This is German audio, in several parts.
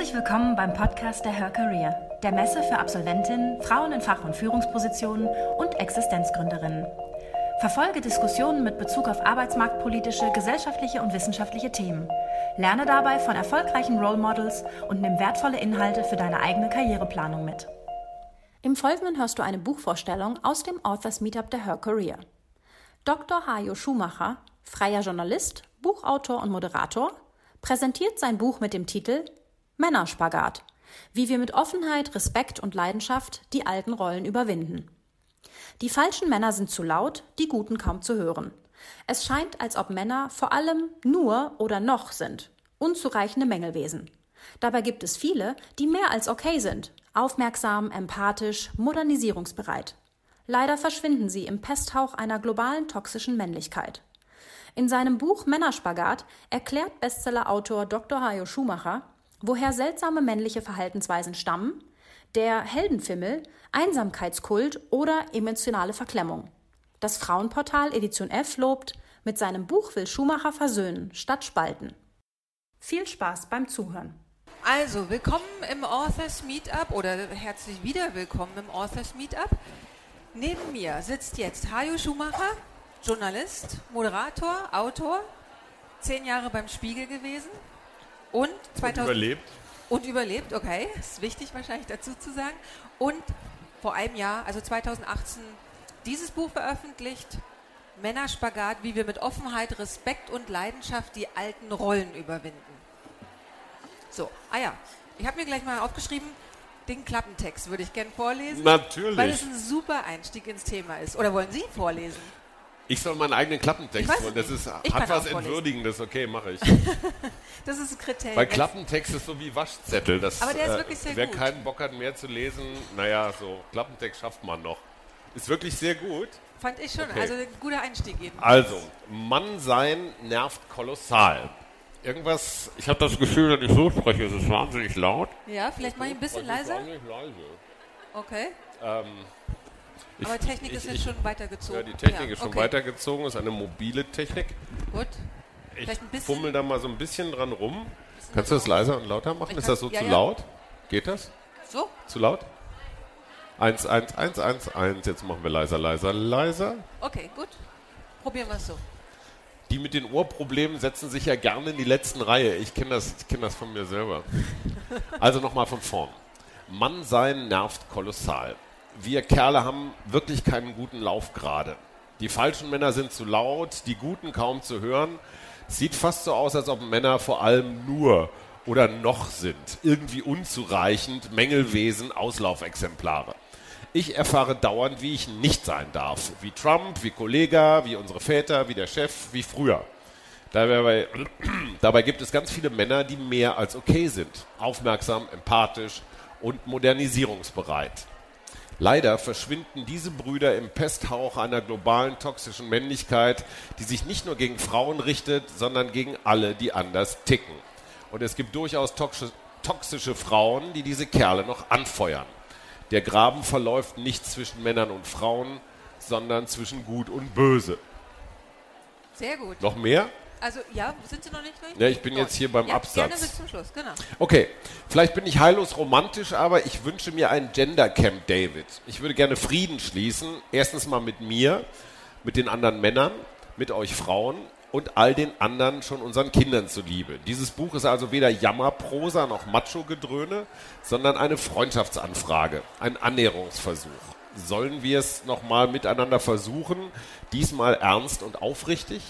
Herzlich willkommen beim Podcast der Her Career, der Messe für Absolventinnen, Frauen in Fach- und Führungspositionen und Existenzgründerinnen. Verfolge Diskussionen mit Bezug auf arbeitsmarktpolitische, gesellschaftliche und wissenschaftliche Themen. Lerne dabei von erfolgreichen Role Models und nimm wertvolle Inhalte für deine eigene Karriereplanung mit. Im Folgenden hörst du eine Buchvorstellung aus dem Authors Meetup der Her Career. Dr. Hajo Schumacher, freier Journalist, Buchautor und Moderator, präsentiert sein Buch mit dem Titel Männerspagat. Wie wir mit Offenheit, Respekt und Leidenschaft die alten Rollen überwinden. Die falschen Männer sind zu laut, die guten kaum zu hören. Es scheint, als ob Männer vor allem nur oder noch sind. Unzureichende Mängelwesen. Dabei gibt es viele, die mehr als okay sind. Aufmerksam, empathisch, modernisierungsbereit. Leider verschwinden sie im Pesthauch einer globalen toxischen Männlichkeit. In seinem Buch Männerspagat erklärt Bestsellerautor Dr. Hajo Schumacher, woher seltsame männliche Verhaltensweisen stammen, der Heldenfimmel, Einsamkeitskult oder emotionale Verklemmung. Das Frauenportal Edition F lobt, mit seinem Buch will Schumacher versöhnen, statt spalten. Viel Spaß beim Zuhören. Also, willkommen im Authors Meetup oder herzlich wieder willkommen im Authors Meetup. Neben mir sitzt jetzt Hajo Schumacher, Journalist, Moderator, Autor, zehn Jahre beim Spiegel gewesen und 2000 und überlebt. Und überlebt, okay, ist wichtig wahrscheinlich dazu zu sagen. Und vor einem Jahr, also 2018, dieses Buch veröffentlicht, Männerspagat, wie wir mit Offenheit, Respekt und Leidenschaft die alten Rollen überwinden. So, ah ja, ich habe mir gleich mal aufgeschrieben, den Klappentext würde ich gerne vorlesen. Natürlich. Weil es ein super Einstieg ins Thema ist. Oder wollen Sie vorlesen? Ich soll meinen eigenen Klappentext Ich weiß Das ist, Ich hat was. Entwürdigendes, okay, mache ich. Das ist ein Kriterium. Weil Klappentext ist so wie Waschzettel. Das, Aber der ist wirklich sehr wer gut. keinen Bock hat, mehr zu lesen, naja, so Klappentext schafft man noch. Ist wirklich sehr gut. Fand ich schon. Okay. Also ein guter Einstieg eben. Also, Mann sein nervt kolossal. Irgendwas, ich habe das Gefühl, wenn ich so spreche, ist es wahnsinnig laut. Ja, vielleicht mal ein bisschen leiser. Wahnsinnig leise. Okay. Ähm, ich- Aber Technik ich- ist ich- jetzt schon weitergezogen. Ja, die Technik Ja, ist schon okay. weitergezogen, ist eine mobile Technik. Gut. Ich bisschen- fummel da mal so ein bisschen dran rum. Kannst du das leiser und lauter machen? Ist das so ja, zu ja. laut? Geht das? So, Zu laut? 1, 1, 1, 1, 1. Jetzt machen wir leiser, leiser, leiser. okay, gut. Probieren wir es so. Die mit den Ohrproblemen setzen sich ja gerne in die letzten Reihe. Ich kenne das, ich kenn das von mir selber. Also nochmal von vorn. Mann sein nervt kolossal. Wir Kerle haben wirklich keinen guten Lauf gerade. Die falschen Männer sind zu laut, die guten kaum zu hören. Sieht fast so aus, als ob Männer vor allem nur oder noch sind. Irgendwie unzureichend, Mängelwesen, Auslaufexemplare. Ich erfahre dauernd, wie ich nicht sein darf. Wie Trump, wie Kollega, wie unsere Väter, wie der Chef, wie früher. Dabei, dabei gibt es ganz viele Männer, die mehr als okay sind. Aufmerksam, empathisch und modernisierungsbereit. Leider verschwinden diese Brüder im Pesthauch einer globalen toxischen Männlichkeit, die sich nicht nur gegen Frauen richtet, sondern gegen alle, die anders ticken. Und es gibt durchaus toxische, Frauen, die diese Kerle noch anfeuern. Der Graben verläuft nicht zwischen Männern und Frauen, sondern zwischen Gut und Böse. Sehr gut. Noch mehr? Also, ja, sind Sie noch nicht durch? Ja, ich bin Gut. jetzt hier beim ja, Absatz. Gerne bis zum Schluss, genau. Okay, vielleicht bin ich heillos romantisch, aber ich wünsche mir ein Gender Camp David. Ich würde gerne Frieden schließen. Erstens mal mit mir, mit den anderen Männern, mit euch Frauen und all den anderen schon unseren Kindern zuliebe. Dieses Buch ist also weder Jammerprosa noch Macho-Gedröhne, sondern eine Freundschaftsanfrage, ein Annäherungsversuch. Sollen wir es nochmal miteinander versuchen, diesmal ernst und aufrichtig?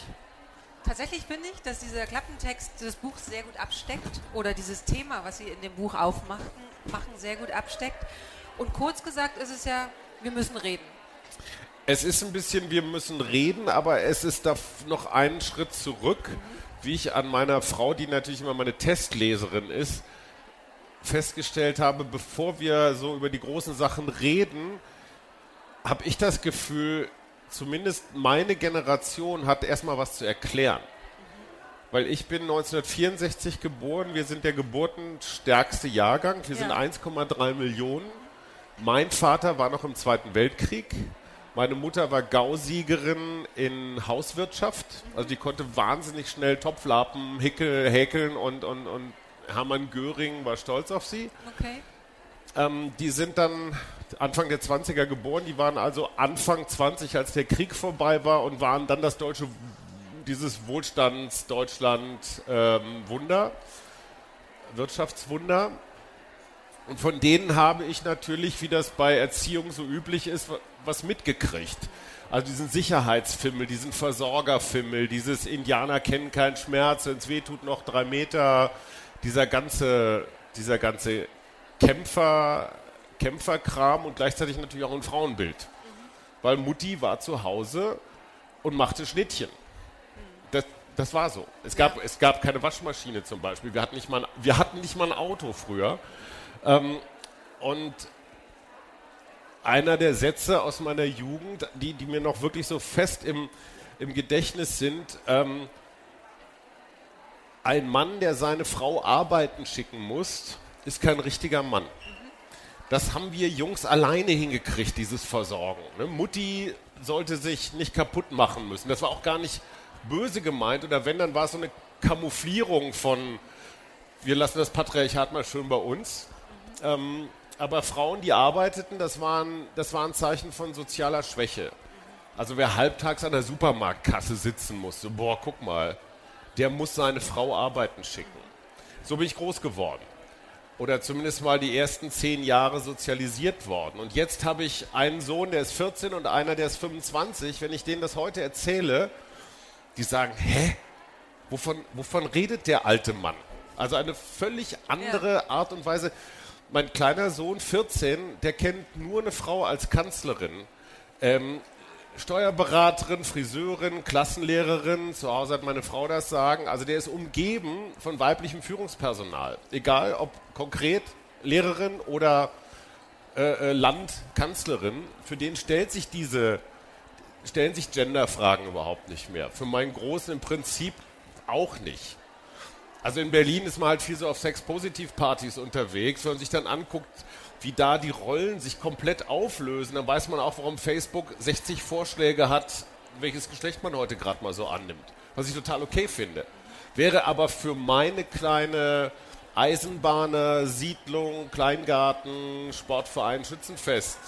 Tatsächlich finde ich, dass dieser Klappentext das Buch sehr gut absteckt oder dieses Thema, was Sie in dem Buch aufmachen, machen, sehr gut absteckt. Und kurz gesagt ist es ja, wir müssen reden. Es ist ein bisschen, wir müssen reden, aber es ist da noch einen Schritt zurück, wie ich an meiner Frau, die natürlich immer meine Testleserin ist, festgestellt habe, bevor wir so über die großen Sachen reden, habe ich das Gefühl, zumindest meine Generation hat erstmal was zu erklären. Weil ich bin 1964 geboren, wir sind der geburtenstärkste Jahrgang, wir sind Ja. 1,3 Millionen. Mein Vater war noch im Zweiten Weltkrieg. Meine Mutter war Gausiegerin in Hauswirtschaft. Also die konnte wahnsinnig schnell Topflappen, Hickel, häkeln und, und, und Hermann Göring war stolz auf sie. Okay. Ähm, die sind dann Anfang der 20er geboren, die waren also Anfang 20, als der Krieg vorbei war und waren dann das deutsche, dieses Wohlstands-Deutschland-Wunder, ähm, Wirtschaftswunder. Und von denen habe ich natürlich, wie das bei Erziehung so üblich ist, was mitgekriegt. Also diesen Sicherheitsfimmel, diesen Versorgerfimmel, dieses Indianer kennen keinen Schmerz, wenn es weh tut, noch drei Meter, dieser ganze, dieser ganze Kämpfer, Kämpferkram und gleichzeitig natürlich auch ein Frauenbild. Mhm. Weil Mutti war zu Hause und machte Schnittchen. Das, das war so. Es gab, ja. es gab keine Waschmaschine zum Beispiel. Wir hatten nicht mal, wir hatten nicht mal ein Auto früher. Ähm, und einer der Sätze aus meiner Jugend, die, die mir noch wirklich so fest im, im Gedächtnis sind, ähm, ein Mann, der seine Frau arbeiten schicken muss, ist kein richtiger Mann. Das haben wir Jungs alleine hingekriegt, dieses Versorgen. Ne? Mutti sollte sich nicht kaputt machen müssen. Das war auch gar nicht böse gemeint. Oder wenn, dann war es so eine Kamouflierung von, wir lassen das Patriarchat mal schön bei uns. Ähm, aber Frauen, die arbeiteten, das waren, das war ein Zeichen von sozialer Schwäche. Also wer halbtags an der Supermarktkasse sitzen musste, boah, guck mal, der muss seine Frau arbeiten schicken. So bin ich groß geworden. Oder zumindest mal die ersten zehn Jahre sozialisiert worden. Und jetzt habe ich einen Sohn, der ist 14 und einer, der ist 25. Wenn ich denen das heute erzähle, die sagen, hä? Wovon, wovon redet der alte Mann? Also eine völlig andere ja. Art und Weise mein kleiner Sohn, 14, der kennt nur eine Frau als Kanzlerin. Ähm, Steuerberaterin, Friseurin, Klassenlehrerin, zu Hause hat meine Frau das sagen. Also der ist umgeben von weiblichem Führungspersonal. Egal ob konkret Lehrerin oder äh, äh Landkanzlerin, für den stellt sich diese, stellen sich Genderfragen überhaupt nicht mehr. Für meinen Großen im Prinzip auch nicht. Also in Berlin ist man halt viel so auf Sex-Positiv-Partys unterwegs. Wenn man sich dann anguckt, wie da die Rollen sich komplett auflösen, dann weiß man auch, warum Facebook 60 Vorschläge hat, welches Geschlecht man heute gerade mal so annimmt. Was ich total okay finde. Wäre aber für meine kleine Eisenbahner, Siedlung, Kleingarten, Sportverein, Schützenfest,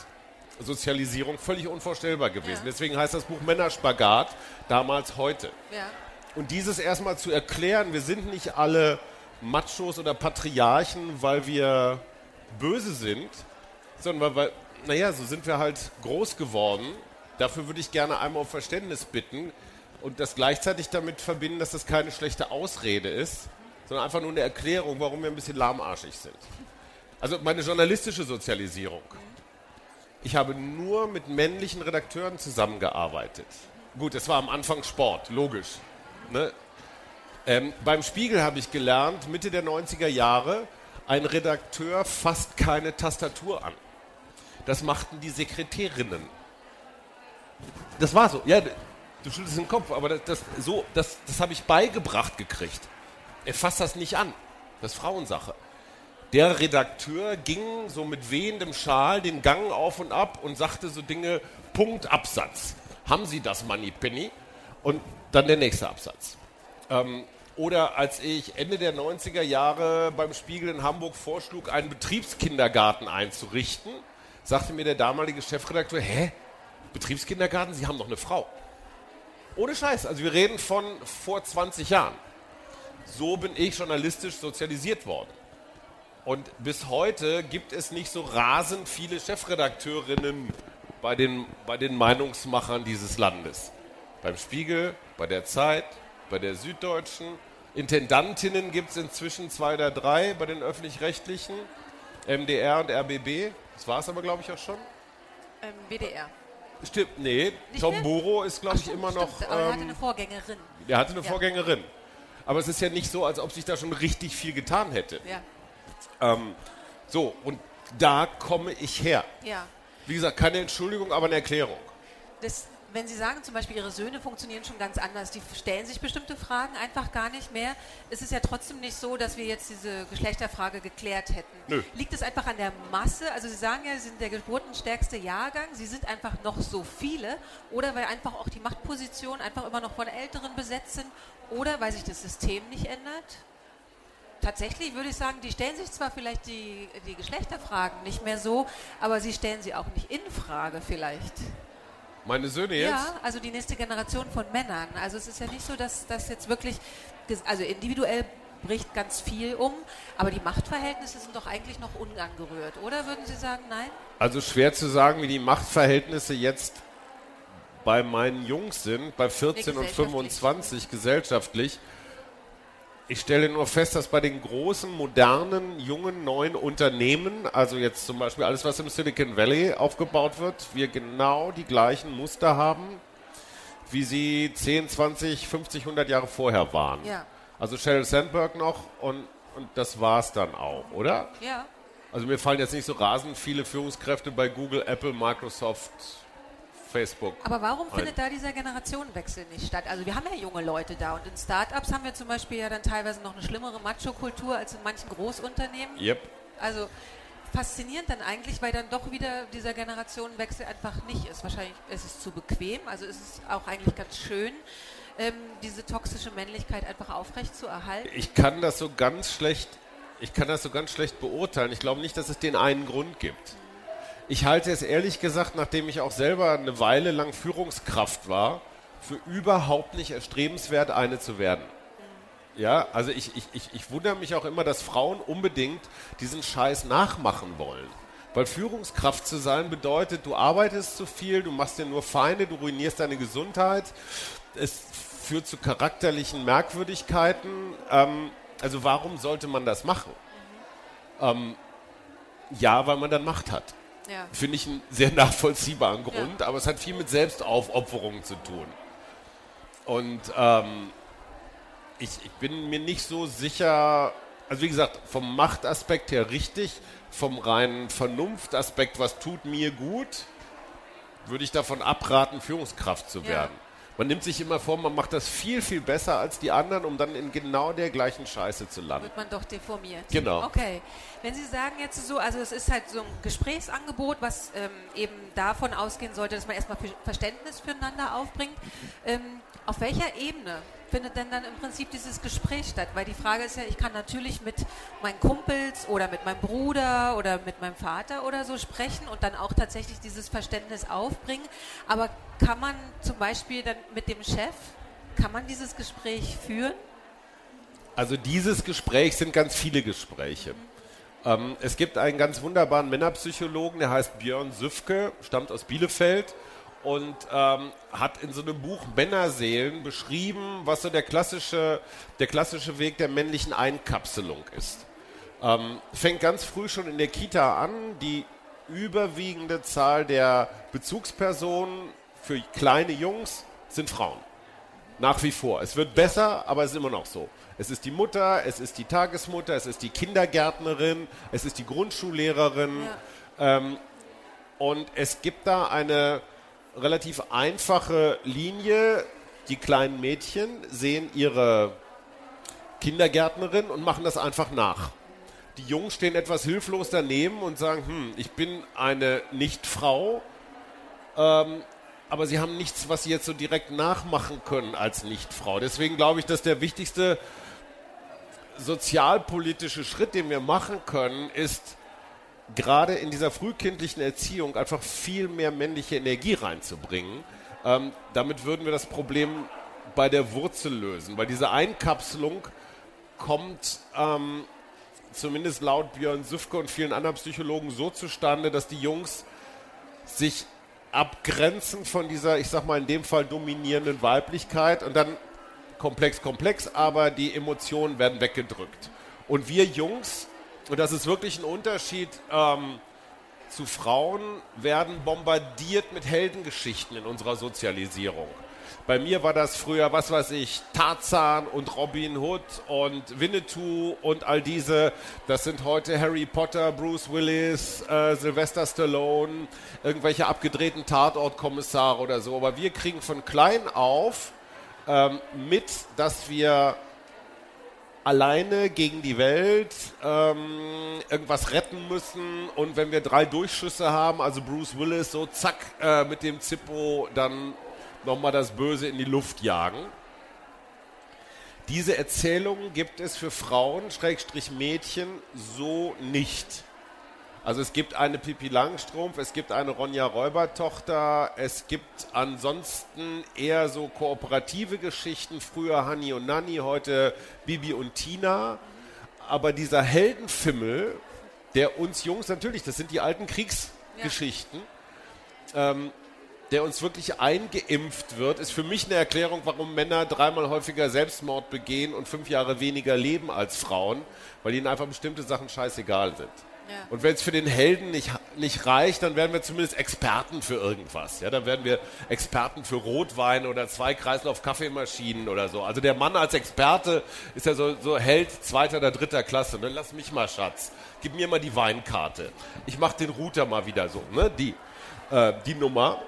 Sozialisierung völlig unvorstellbar gewesen. Ja. Deswegen heißt das Buch Männerspagat damals heute. Ja. Und dieses erstmal zu erklären, wir sind nicht alle Machos oder Patriarchen, weil wir böse sind, sondern weil, naja, so sind wir halt groß geworden. Dafür würde ich gerne einmal um Verständnis bitten und das gleichzeitig damit verbinden, dass das keine schlechte Ausrede ist, sondern einfach nur eine Erklärung, warum wir ein bisschen lahmarschig sind. Also meine journalistische Sozialisierung. Ich habe nur mit männlichen Redakteuren zusammengearbeitet. Gut, es war am Anfang Sport, logisch. Ne? Ähm, beim Spiegel habe ich gelernt, Mitte der 90er Jahre, ein Redakteur fasst keine Tastatur an. Das machten die Sekretärinnen. Das war so. Ja, du schüttelst den Kopf, aber das, das so, das, das habe ich beigebracht gekriegt. Er fasst das nicht an. Das ist Frauensache. Der Redakteur ging so mit wehendem Schal den Gang auf und ab und sagte so Dinge, Punkt, Absatz. Haben Sie das, Moneypenny? Und dann der nächste Absatz. Ähm, oder als ich Ende der 90er Jahre beim Spiegel in Hamburg vorschlug, einen Betriebskindergarten einzurichten, sagte mir der damalige Chefredakteur, hä, Betriebskindergarten, Sie haben doch eine Frau. Ohne Scheiß, also wir reden von vor 20 Jahren. So bin ich journalistisch sozialisiert worden. Und bis heute gibt es nicht so rasend viele Chefredakteurinnen bei den, bei den Meinungsmachern dieses Landes. Beim Spiegel, bei der Zeit, bei der Süddeutschen. Intendantinnen gibt es inzwischen zwei oder drei bei den öffentlich-rechtlichen, MDR und RBB. Das war es aber, glaube ich, auch schon. Ähm, WDR. Stimmt, nee. Nicht Tom mehr? Buro ist, glaube ich, immer stimmt, noch. Aber ähm, er hatte eine Vorgängerin. Er hatte eine ja. Vorgängerin. Aber es ist ja nicht so, als ob sich da schon richtig viel getan hätte. Ja. Ähm, so, und da komme ich her. Ja. Wie gesagt, keine Entschuldigung, aber eine Erklärung. Das wenn Sie sagen, zum Beispiel Ihre Söhne funktionieren schon ganz anders, die stellen sich bestimmte Fragen einfach gar nicht mehr, ist es ja trotzdem nicht so, dass wir jetzt diese Geschlechterfrage geklärt hätten. Nö. Liegt es einfach an der Masse? Also Sie sagen ja, Sie sind der geburtenstärkste Jahrgang, Sie sind einfach noch so viele oder weil einfach auch die Machtpositionen einfach immer noch von Älteren besetzt sind oder weil sich das System nicht ändert? tatsächlich würde ich sagen, die stellen sich zwar vielleicht die, die Geschlechterfragen nicht mehr so, aber sie stellen sie auch nicht in Frage vielleicht. Meine Söhne jetzt? Ja, also die nächste Generation von Männern. Also es ist ja nicht so, dass das jetzt wirklich, also individuell bricht ganz viel um, aber die Machtverhältnisse sind doch eigentlich noch unangerührt, oder würden Sie sagen, nein? Also schwer zu sagen, wie die Machtverhältnisse jetzt bei meinen Jungs sind, bei 14 und 25 gesellschaftlich. Ich stelle nur fest, dass bei den großen, modernen, jungen, neuen Unternehmen, also jetzt zum Beispiel alles, was im Silicon Valley aufgebaut wird, wir genau die gleichen Muster haben, wie sie 10, 20, 50, 100 Jahre vorher waren. Ja. Also Sheryl Sandberg noch und, und das war's dann auch, oder? Ja. Also mir fallen jetzt nicht so rasend viele Führungskräfte bei Google, Apple, Microsoft, Facebook. Aber warum ein. findet da dieser Generationenwechsel nicht statt? Also wir haben ja junge Leute da und in Startups haben wir zum Beispiel ja dann teilweise noch eine schlimmere Macho-Kultur als in manchen Großunternehmen. Yep. Also faszinierend dann eigentlich, weil dann doch wieder dieser Generationenwechsel einfach nicht ist. Wahrscheinlich ist es zu bequem, also ist es auch eigentlich ganz schön, ähm, diese toxische Männlichkeit einfach aufrecht zu erhalten. Ich kann das so ganz schlecht, ich kann das so ganz schlecht beurteilen. Ich glaube nicht, dass es den einen Grund gibt. Ich halte es ehrlich gesagt, nachdem ich auch selber eine Weile lang Führungskraft war, für überhaupt nicht erstrebenswert, eine zu werden. Ja, also ich, ich, ich, ich wundere mich auch immer, dass Frauen unbedingt diesen Scheiß nachmachen wollen. Weil Führungskraft zu sein bedeutet, du arbeitest zu viel, du machst dir nur Feinde, du ruinierst deine Gesundheit, es führt zu charakterlichen Merkwürdigkeiten. Ähm, also warum sollte man das machen? Ähm, ja, weil man dann Macht hat. Ja. Finde ich einen sehr nachvollziehbaren Grund, ja. aber es hat viel mit Selbstaufopferung zu tun. Und ähm, ich, ich, bin mir nicht so sicher, also wie gesagt, vom Machtaspekt her richtig, vom reinen Vernunftaspekt, was tut mir gut, würde ich davon abraten, Führungskraft zu werden. Ja. Man nimmt sich immer vor, man macht das viel, viel besser als die anderen, um dann in genau der gleichen Scheiße zu landen. Wird man doch deformiert. Genau. Okay. Wenn Sie sagen jetzt so, also es ist halt so ein Gesprächsangebot, was ähm, eben davon ausgehen sollte, dass man erstmal Verständnis füreinander aufbringt. Ähm, auf welcher Ebene findet denn dann im Prinzip dieses Gespräch statt? Weil die Frage ist ja, ich kann natürlich mit meinen Kumpels oder mit meinem Bruder oder mit meinem Vater oder so sprechen und dann auch tatsächlich dieses Verständnis aufbringen. Aber kann man zum Beispiel dann mit dem Chef, kann man dieses Gespräch führen? Also dieses Gespräch sind ganz viele Gespräche. Mhm. Es gibt einen ganz wunderbaren Männerpsychologen, der heißt Björn Süfke, stammt aus Bielefeld und ähm, hat in so einem Buch Männerseelen beschrieben, was so der klassische, der klassische Weg der männlichen Einkapselung ist. Ähm, fängt ganz früh schon in der Kita an. Die überwiegende Zahl der Bezugspersonen für kleine Jungs sind Frauen. Nach wie vor. Es wird besser, aber es ist immer noch so. Es ist die Mutter, es ist die Tagesmutter, es ist die Kindergärtnerin, es ist die Grundschullehrerin. Ja. Ähm, und es gibt da eine relativ einfache Linie. Die kleinen Mädchen sehen ihre Kindergärtnerin und machen das einfach nach. Die Jungen stehen etwas hilflos daneben und sagen, hm, ich bin eine Nicht-Frau, ähm, aber sie haben nichts, was sie jetzt so direkt nachmachen können als Nicht-Frau. Deswegen glaube ich, dass der wichtigste sozialpolitische Schritt, den wir machen können, ist, gerade in dieser frühkindlichen Erziehung einfach viel mehr männliche Energie reinzubringen. Ähm, damit würden wir das Problem bei der Wurzel lösen, weil diese Einkapselung kommt ähm, zumindest laut Björn Süfke und vielen anderen Psychologen so zustande, dass die Jungs sich abgrenzen von dieser, ich sag mal in dem Fall dominierenden Weiblichkeit und dann komplex, komplex, aber die Emotionen werden weggedrückt. Und wir Jungs und das ist wirklich ein Unterschied ähm, zu Frauen, werden bombardiert mit Heldengeschichten in unserer Sozialisierung. Bei mir war das früher, was weiß ich, Tarzan und Robin Hood und Winnetou und all diese. Das sind heute Harry Potter, Bruce Willis, äh, Sylvester Stallone, irgendwelche abgedrehten Tatortkommissare oder so. Aber wir kriegen von klein auf ähm, mit, dass wir alleine gegen die Welt ähm, irgendwas retten müssen und wenn wir drei Durchschüsse haben, also Bruce Willis so zack äh, mit dem Zippo dann nochmal das Böse in die Luft jagen. Diese Erzählungen gibt es für Frauen, Schrägstrich Mädchen, so nicht. Also es gibt eine Pippi Langstrumpf, es gibt eine Ronja Räubertochter, es gibt ansonsten eher so kooperative Geschichten, früher Hanni und Nanni, heute Bibi und Tina. Aber dieser Heldenfimmel, der uns Jungs natürlich, das sind die alten Kriegsgeschichten, ja. ähm, der uns wirklich eingeimpft wird, ist für mich eine Erklärung, warum Männer dreimal häufiger Selbstmord begehen und fünf Jahre weniger leben als Frauen, weil ihnen einfach bestimmte Sachen scheißegal sind. Und wenn es für den Helden nicht, nicht reicht, dann werden wir zumindest Experten für irgendwas. Ja, dann werden wir Experten für Rotwein oder zwei Kreislauf Kaffeemaschinen oder so. Also der Mann als Experte ist ja so, so Held zweiter oder dritter Klasse. Ne? Lass mich mal, Schatz. Gib mir mal die Weinkarte. Ich mach den Router mal wieder so. Ne? Die, äh, die Nummer.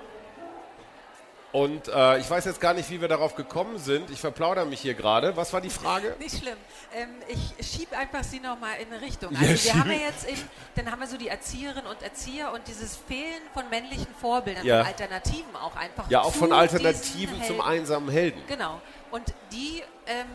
Und äh, ich weiß jetzt gar nicht, wie wir darauf gekommen sind. Ich verplaudere mich hier gerade. Was war die Frage? Nicht schlimm. Ähm, ich schiebe einfach Sie nochmal in eine Richtung. Also ja, wir haben ja jetzt eben, dann haben wir so die Erzieherinnen und Erzieher und dieses Fehlen von männlichen Vorbildern, ja. von Alternativen auch einfach. Ja, auch von Alternativen zum einsamen Helden. Genau. Und die ähm,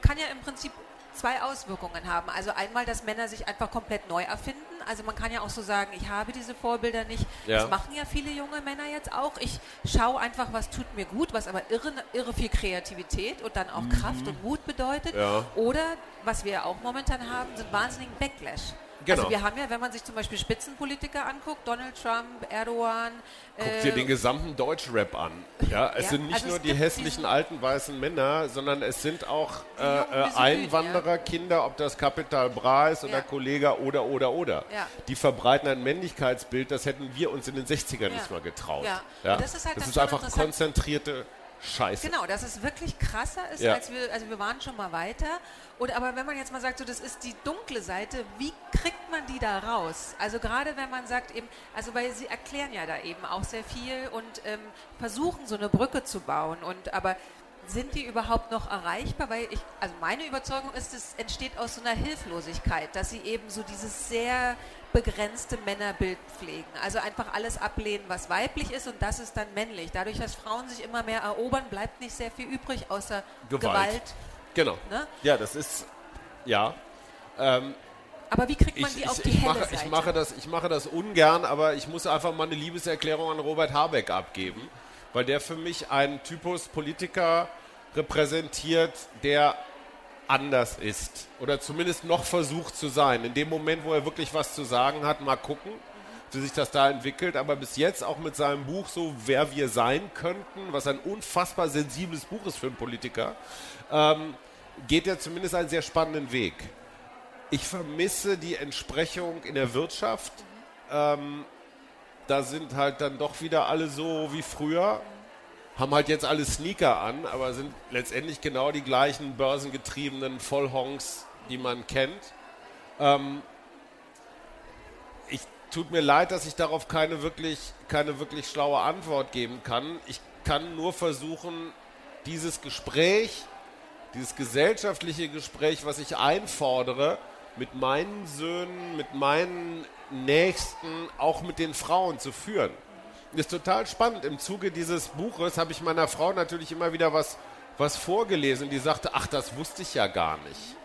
kann ja im Prinzip zwei Auswirkungen haben. Also einmal, dass Männer sich einfach komplett neu erfinden. Also man kann ja auch so sagen, ich habe diese Vorbilder nicht. Ja. Das machen ja viele junge Männer jetzt auch. Ich schaue einfach, was tut mir gut, was aber irre, irre viel Kreativität und dann auch mhm. Kraft und Mut bedeutet. Ja. Oder, was wir auch momentan haben, sind wahnsinnigen Backlash. Genau. Also wir haben ja, wenn man sich zum Beispiel Spitzenpolitiker anguckt, Donald Trump, Erdogan. Guck äh, dir den gesamten Deutschrap an. Ja, es ja, sind nicht also nur die hässlichen alten weißen Männer, sondern es sind auch äh, äh, Einwandererkinder, ja. ob das Kapital Bra ist oder ja. Kollege oder oder oder. Die verbreiten ein Männlichkeitsbild, das hätten wir uns in den 60ern nicht mal getraut. Ja. Das ist, halt das ist einfach konzentrierte Scheiße. Genau, dass es wirklich krasser ist, ja. als wir, also wir waren schon mal weiter. Und aber wenn man jetzt mal sagt, so das ist die dunkle Seite, wie kriegt man die da raus? Also gerade wenn man sagt eben, also weil sie erklären ja da eben auch sehr viel und ähm, versuchen so eine Brücke zu bauen. Und aber sind die überhaupt noch erreichbar? Weil ich, also meine Überzeugung ist, es entsteht aus so einer Hilflosigkeit, dass sie eben so dieses sehr begrenzte Männerbild pflegen. Also einfach alles ablehnen, was weiblich ist und das ist dann männlich. Dadurch, dass Frauen sich immer mehr erobern, bleibt nicht sehr viel übrig außer Gewalt. Gewalt. Genau. Ne? Ja, das ist, ja. Ähm, aber wie kriegt man ich, die auf die ich helle mache, Seite? Ich mache, das, ich mache das ungern, aber ich muss einfach mal eine Liebeserklärung an Robert Habeck abgeben, weil der für mich einen Typus Politiker repräsentiert, der anders ist oder zumindest noch versucht zu sein. In dem Moment, wo er wirklich was zu sagen hat, mal gucken, wie sich das da entwickelt. Aber bis jetzt auch mit seinem Buch so, wer wir sein könnten, was ein unfassbar sensibles Buch ist für einen Politiker, ähm, geht er zumindest einen sehr spannenden Weg. Ich vermisse die Entsprechung in der Wirtschaft. Ähm, da sind halt dann doch wieder alle so wie früher haben halt jetzt alle Sneaker an, aber sind letztendlich genau die gleichen börsengetriebenen Vollhonks, die man kennt. Ähm, ich tut mir leid, dass ich darauf keine wirklich, keine wirklich schlaue Antwort geben kann. Ich kann nur versuchen, dieses Gespräch, dieses gesellschaftliche Gespräch, was ich einfordere, mit meinen Söhnen, mit meinen Nächsten, auch mit den Frauen zu führen ist total spannend. Im Zuge dieses Buches habe ich meiner Frau natürlich immer wieder was, was vorgelesen. Die sagte, ach, das wusste ich ja gar nicht.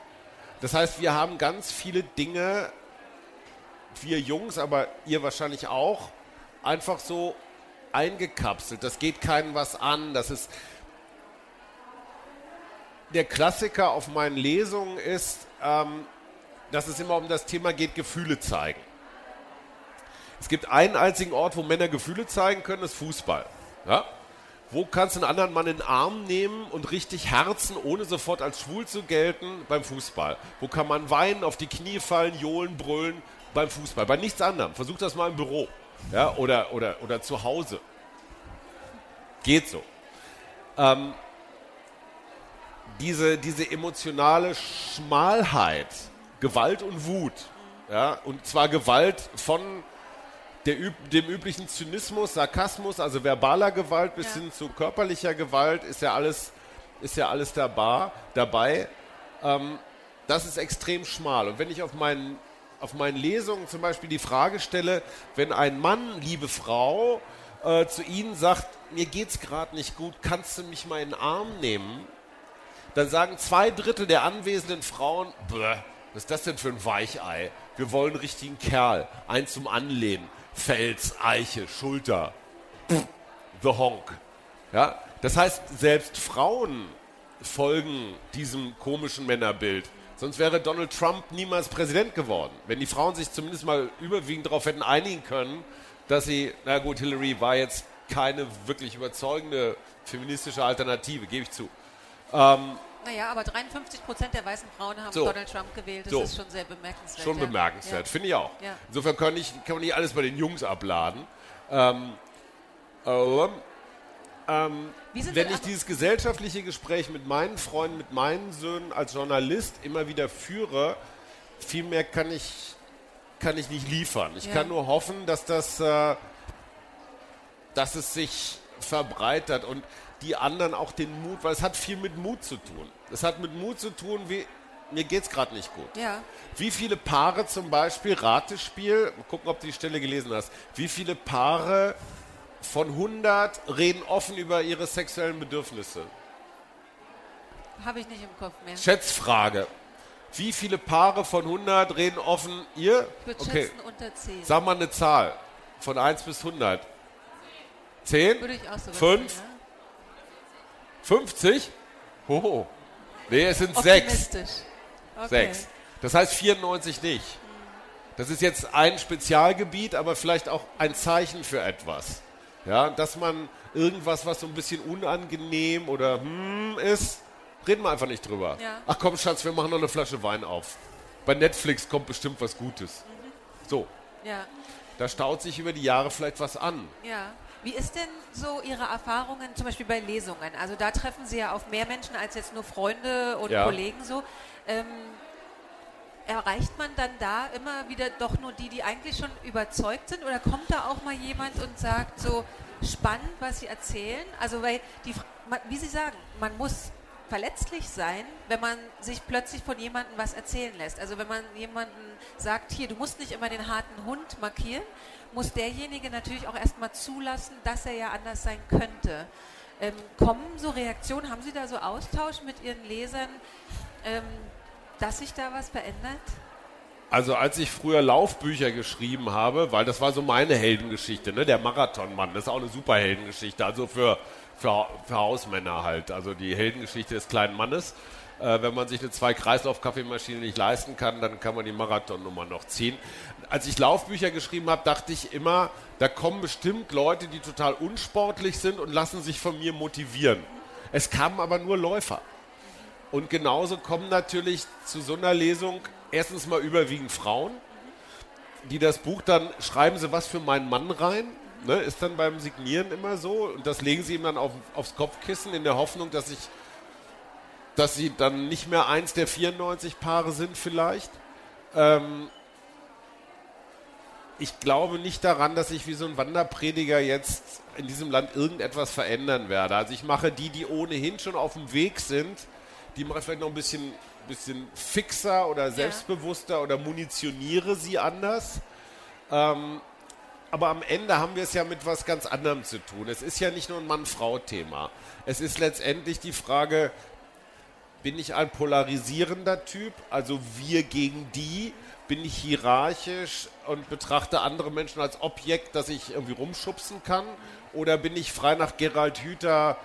Das heißt, wir haben ganz viele Dinge, wir Jungs, aber ihr wahrscheinlich auch, einfach so eingekapselt. Das geht keinem was an. Das ist der Klassiker auf meinen Lesungen ist, ähm, dass es immer um das Thema geht, Gefühle zeigen. Es gibt einen einzigen Ort, wo Männer Gefühle zeigen können, das ist Fußball. Ja? Wo kannst du einen anderen Mann in den Arm nehmen und richtig herzen, ohne sofort als schwul zu gelten? Beim Fußball. Wo kann man weinen, auf die Knie fallen, johlen, brüllen? Beim Fußball. Bei nichts anderem. Versuch das mal im Büro. Ja? Oder, oder, oder zu Hause. Geht so. Ähm, diese, diese emotionale Schmalheit, Gewalt und Wut, ja, und zwar Gewalt von der, dem üblichen Zynismus, Sarkasmus, also verbaler Gewalt bis ja. hin zu körperlicher Gewalt ist ja alles, ist ja alles dabei. dabei. Ähm, das ist extrem schmal. Und wenn ich auf meinen, auf meinen Lesungen zum Beispiel die Frage stelle, wenn ein Mann, liebe Frau, äh, zu Ihnen sagt, mir geht's gerade nicht gut, kannst du mich mal in den Arm nehmen? dann sagen zwei Drittel der anwesenden Frauen, was ist das denn für ein Weichei? Wir wollen einen richtigen Kerl, einen zum Anlehnen, Fels, Eiche, Schulter, the Honk. Ja, das heißt, selbst Frauen folgen diesem komischen Männerbild. Sonst wäre Donald Trump niemals Präsident geworden. Wenn die Frauen sich zumindest mal überwiegend darauf hätten einigen können, dass sie, na gut, Hillary war jetzt keine wirklich überzeugende feministische Alternative, gebe ich zu. Ähm, naja, aber 53 Prozent der weißen Frauen haben so. Donald Trump gewählt. Das so. ist schon sehr bemerkenswert. Schon ja. bemerkenswert, ja. finde ich auch. Ja. Insofern kann, ich, kann man nicht alles bei den Jungs abladen. Ähm, ähm, ähm wenn ich dieses gesellschaftliche Gespräch mit meinen Freunden, mit meinen Söhnen als Journalist immer wieder führe, viel mehr kann ich, kann ich nicht liefern. Ich kann nur hoffen, dass das, äh, dass es sich verbreitert und die anderen auch den Mut, weil es hat viel mit Mut zu tun. Es hat mit Mut zu tun, wie mir geht es gerade nicht gut. Ja. Wie viele Paare zum Beispiel, Ratespiel, gucken, ob du die Stelle gelesen hast, wie viele Paare von 100 reden offen über ihre sexuellen Bedürfnisse? Habe ich nicht im Kopf mehr. Schätzfrage. Wie viele Paare von 100 reden offen? Ihr? Ich würde okay. schätzen unter 10. Sag mal eine Zahl. Von 1 bis 100. 10? Würde ich auch so 5? Ja. 50? Hoho. Nee, es sind sechs. Okay. Sechs. Das heißt 94 nicht. Das ist jetzt ein Spezialgebiet, aber vielleicht auch ein Zeichen für etwas. Ja, dass man irgendwas, was so ein bisschen unangenehm oder hm ist, reden wir einfach nicht drüber. Ja. Ach komm, Schatz, wir machen noch eine Flasche Wein auf. Bei Netflix kommt bestimmt was Gutes. Mhm. So. Ja. Da staut sich über die Jahre vielleicht was an. Ja. Wie ist denn so Ihre Erfahrungen zum Beispiel bei Lesungen? Also da treffen Sie ja auf mehr Menschen als jetzt nur Freunde und ja. Kollegen so. Ähm, erreicht man dann da immer wieder doch nur die, die eigentlich schon überzeugt sind? Oder kommt da auch mal jemand und sagt so spannend, was Sie erzählen? Also weil die, wie Sie sagen, man muss verletzlich sein, wenn man sich plötzlich von jemandem was erzählen lässt. Also wenn man jemanden sagt, hier, du musst nicht immer den harten Hund markieren, muss derjenige natürlich auch erstmal zulassen, dass er ja anders sein könnte. Ähm, kommen so Reaktionen, haben Sie da so Austausch mit Ihren Lesern, ähm, dass sich da was verändert? Also als ich früher Laufbücher geschrieben habe, weil das war so meine Heldengeschichte, ne? der Marathonmann, das ist auch eine super Heldengeschichte, also für, für, für Hausmänner halt, also die Heldengeschichte des kleinen Mannes. Äh, wenn man sich eine Zwei-Kreislauf-Kaffeemaschine nicht leisten kann, dann kann man die Marathonnummer noch ziehen. Als ich Laufbücher geschrieben habe, dachte ich immer, da kommen bestimmt Leute, die total unsportlich sind und lassen sich von mir motivieren. Es kamen aber nur Läufer. Und genauso kommen natürlich zu so einer Lesung erstens mal überwiegend Frauen, die das Buch dann schreiben sie was für meinen Mann rein. Ne, ist dann beim Signieren immer so. Und das legen sie ihm dann auf, aufs Kopfkissen in der Hoffnung, dass ich dass sie dann nicht mehr eins der 94 Paare sind vielleicht. Ähm, ich glaube nicht daran, dass ich wie so ein Wanderprediger jetzt in diesem Land irgendetwas verändern werde. Also ich mache die, die ohnehin schon auf dem Weg sind, die mache ich vielleicht noch ein bisschen, bisschen fixer oder selbstbewusster ja. oder munitioniere sie anders. Ähm, aber am Ende haben wir es ja mit was ganz anderem zu tun. Es ist ja nicht nur ein Mann-Frau-Thema. Es ist letztendlich die Frage, bin ich ein polarisierender Typ, also wir gegen die? Bin ich hierarchisch und betrachte andere Menschen als Objekt, das ich irgendwie rumschubsen kann? Oder bin ich frei nach Gerald Hüther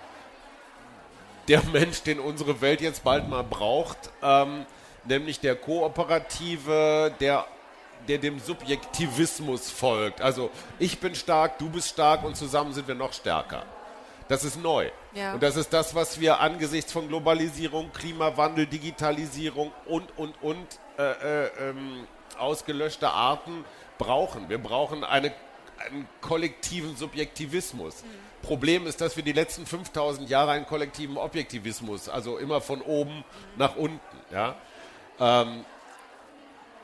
der Mensch, den unsere Welt jetzt bald mal braucht, ähm, nämlich der Kooperative, der, der dem Subjektivismus folgt. Also ich bin stark, du bist stark und zusammen sind wir noch stärker. Das ist neu. Ja. Und das ist das, was wir angesichts von Globalisierung, Klimawandel, Digitalisierung und, und, und äh, äh, ähm, ausgelöschter Arten brauchen. Wir brauchen eine, einen kollektiven Subjektivismus. Mhm. Problem ist, dass wir die letzten 5000 Jahre einen kollektiven Objektivismus, also immer von oben mhm. nach unten, ja. Ähm,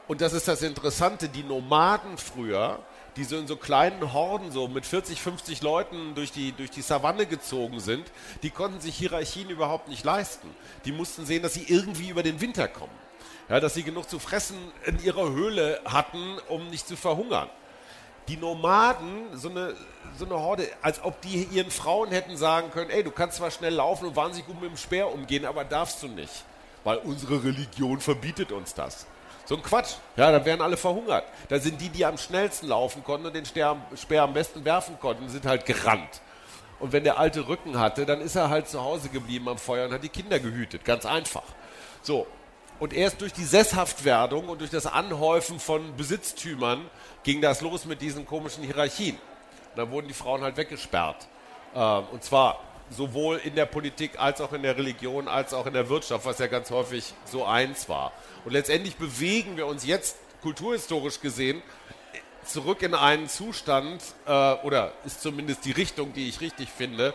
und das ist das Interessante, die Nomaden früher, die so in so kleinen Horden so mit 40, 50 Leuten durch die, durch die Savanne gezogen sind, die konnten sich Hierarchien überhaupt nicht leisten. Die mussten sehen, dass sie irgendwie über den Winter kommen. Ja, dass sie genug zu fressen in ihrer Höhle hatten, um nicht zu verhungern. die Nomaden, so eine, so eine Horde, als ob die ihren Frauen hätten sagen können, ey, du kannst zwar schnell laufen und wahnsinnig gut mit dem Speer umgehen, aber darfst du nicht, weil unsere Religion verbietet uns das. So ein Quatsch. Ja, da wären alle verhungert. Da sind die, die am schnellsten laufen konnten und den Speer, am besten werfen konnten, sind halt gerannt. Und wenn der alte Rücken hatte, dann ist er halt zu Hause geblieben am Feuer und hat die Kinder gehütet. Ganz einfach. So. Und erst durch die Sesshaftwerdung und durch das Anhäufen von Besitztümern ging das los mit diesen komischen Hierarchien. Und dann wurden die Frauen halt weggesperrt. Ähm, und zwar sowohl in der Politik als auch in der Religion als auch in der Wirtschaft, was ja ganz häufig so eins war. Und letztendlich bewegen wir uns jetzt kulturhistorisch gesehen zurück in einen Zustand, äh, oder ist zumindest die Richtung, die ich richtig finde,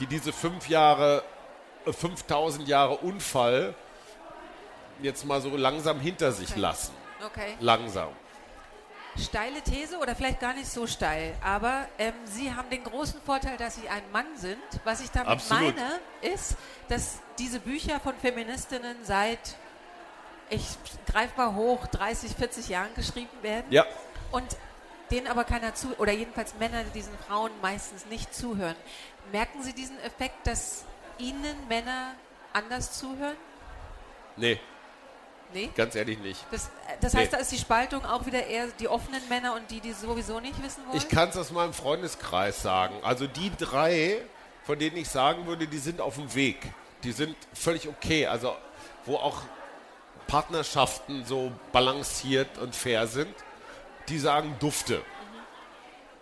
die diese fünf Jahre, äh, 5000 Jahre Unfall jetzt mal so langsam hinter sich Okay. lassen. Okay. Langsam. Steile These oder vielleicht gar nicht so steil, aber ähm, Sie haben den großen Vorteil, dass Sie ein Mann sind. Was ich damit Absolut. meine, ist, dass diese Bücher von Feministinnen seit, ich greife mal hoch, 30, 40 Jahren geschrieben werden Ja. und denen aber keiner zu, oder jedenfalls Männer diesen Frauen meistens nicht zuhören. Merken Sie diesen Effekt, dass Ihnen Männer anders zuhören? Nee, Nee? ganz ehrlich nicht. Das, das heißt, Nee. da ist die Spaltung auch wieder eher die offenen Männer und die, die sowieso nicht wissen wollen? Ich kann es aus meinem Freundeskreis sagen. Also die drei, von denen ich sagen würde, die sind auf dem Weg. Die sind völlig okay. Also wo auch Partnerschaften so balanciert und fair sind, die sagen Dufte.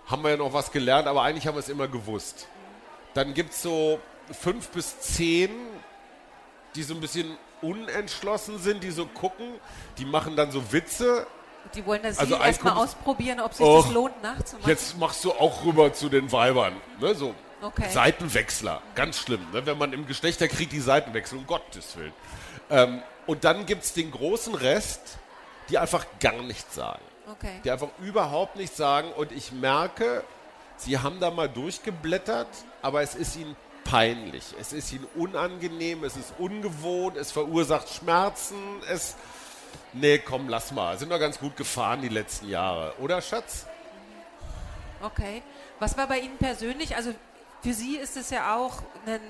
Haben wir ja noch was gelernt, aber eigentlich haben wir es immer gewusst. Dann gibt es so fünf bis zehn, die so ein bisschen unentschlossen sind, die so gucken, die machen dann so Witze, Die wollen das Also erstmal ausprobieren, ob sich Och, das lohnt, nachzumachen. Jetzt machst du auch rüber zu den Weibern. Ne, so Okay. Seitenwechsler. Ganz schlimm, ne, wenn man im Geschlechterkrieg die Seiten wechselt, um Gottes Willen. Ähm, und dann gibt es den großen Rest, die einfach gar nichts sagen. Okay. Die einfach überhaupt nichts sagen. Und ich merke, sie haben da mal durchgeblättert, aber es ist ihnen peinlich. Es ist ihnen unangenehm, es ist ungewohnt, es verursacht Schmerzen, es. Nee, komm, lass mal. Sind wir ganz gut gefahren die letzten Jahre, oder Schatz? Okay. Was war bei Ihnen persönlich? Also für Sie ist es ja auch ein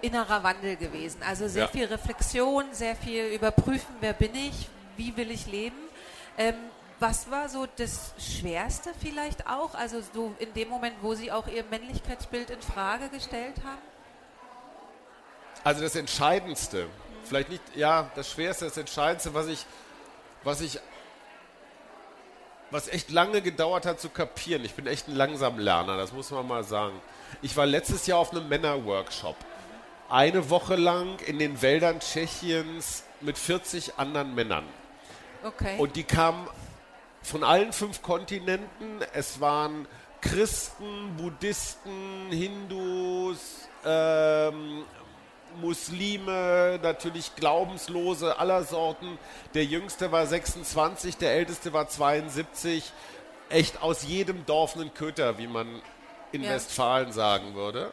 innerer Wandel gewesen. Also sehr Ja. viel Reflexion, sehr viel überprüfen, wer bin ich, wie will ich leben. Ähm, was war so das Schwerste vielleicht auch? Also so in dem Moment, wo Sie auch Ihr Männlichkeitsbild in Frage gestellt haben? Also das Entscheidendste, vielleicht nicht, ja, das Schwerste, das Entscheidendste, was ich, was ich, was echt lange gedauert hat zu kapieren. Ich bin echt ein Langsamlerner, das muss man mal sagen. Ich war letztes Jahr auf einem Männerworkshop. Eine Woche lang in den Wäldern Tschechiens mit 40 anderen Männern. Okay. Und die kamen von allen fünf Kontinenten. Es waren Christen, Buddhisten, Hindus, ähm, Muslime, natürlich Glaubenslose aller Sorten. Der jüngste war 26, der älteste war 72. Echt aus jedem Dorf einen Köter, wie man in Ja. Westfalen sagen würde.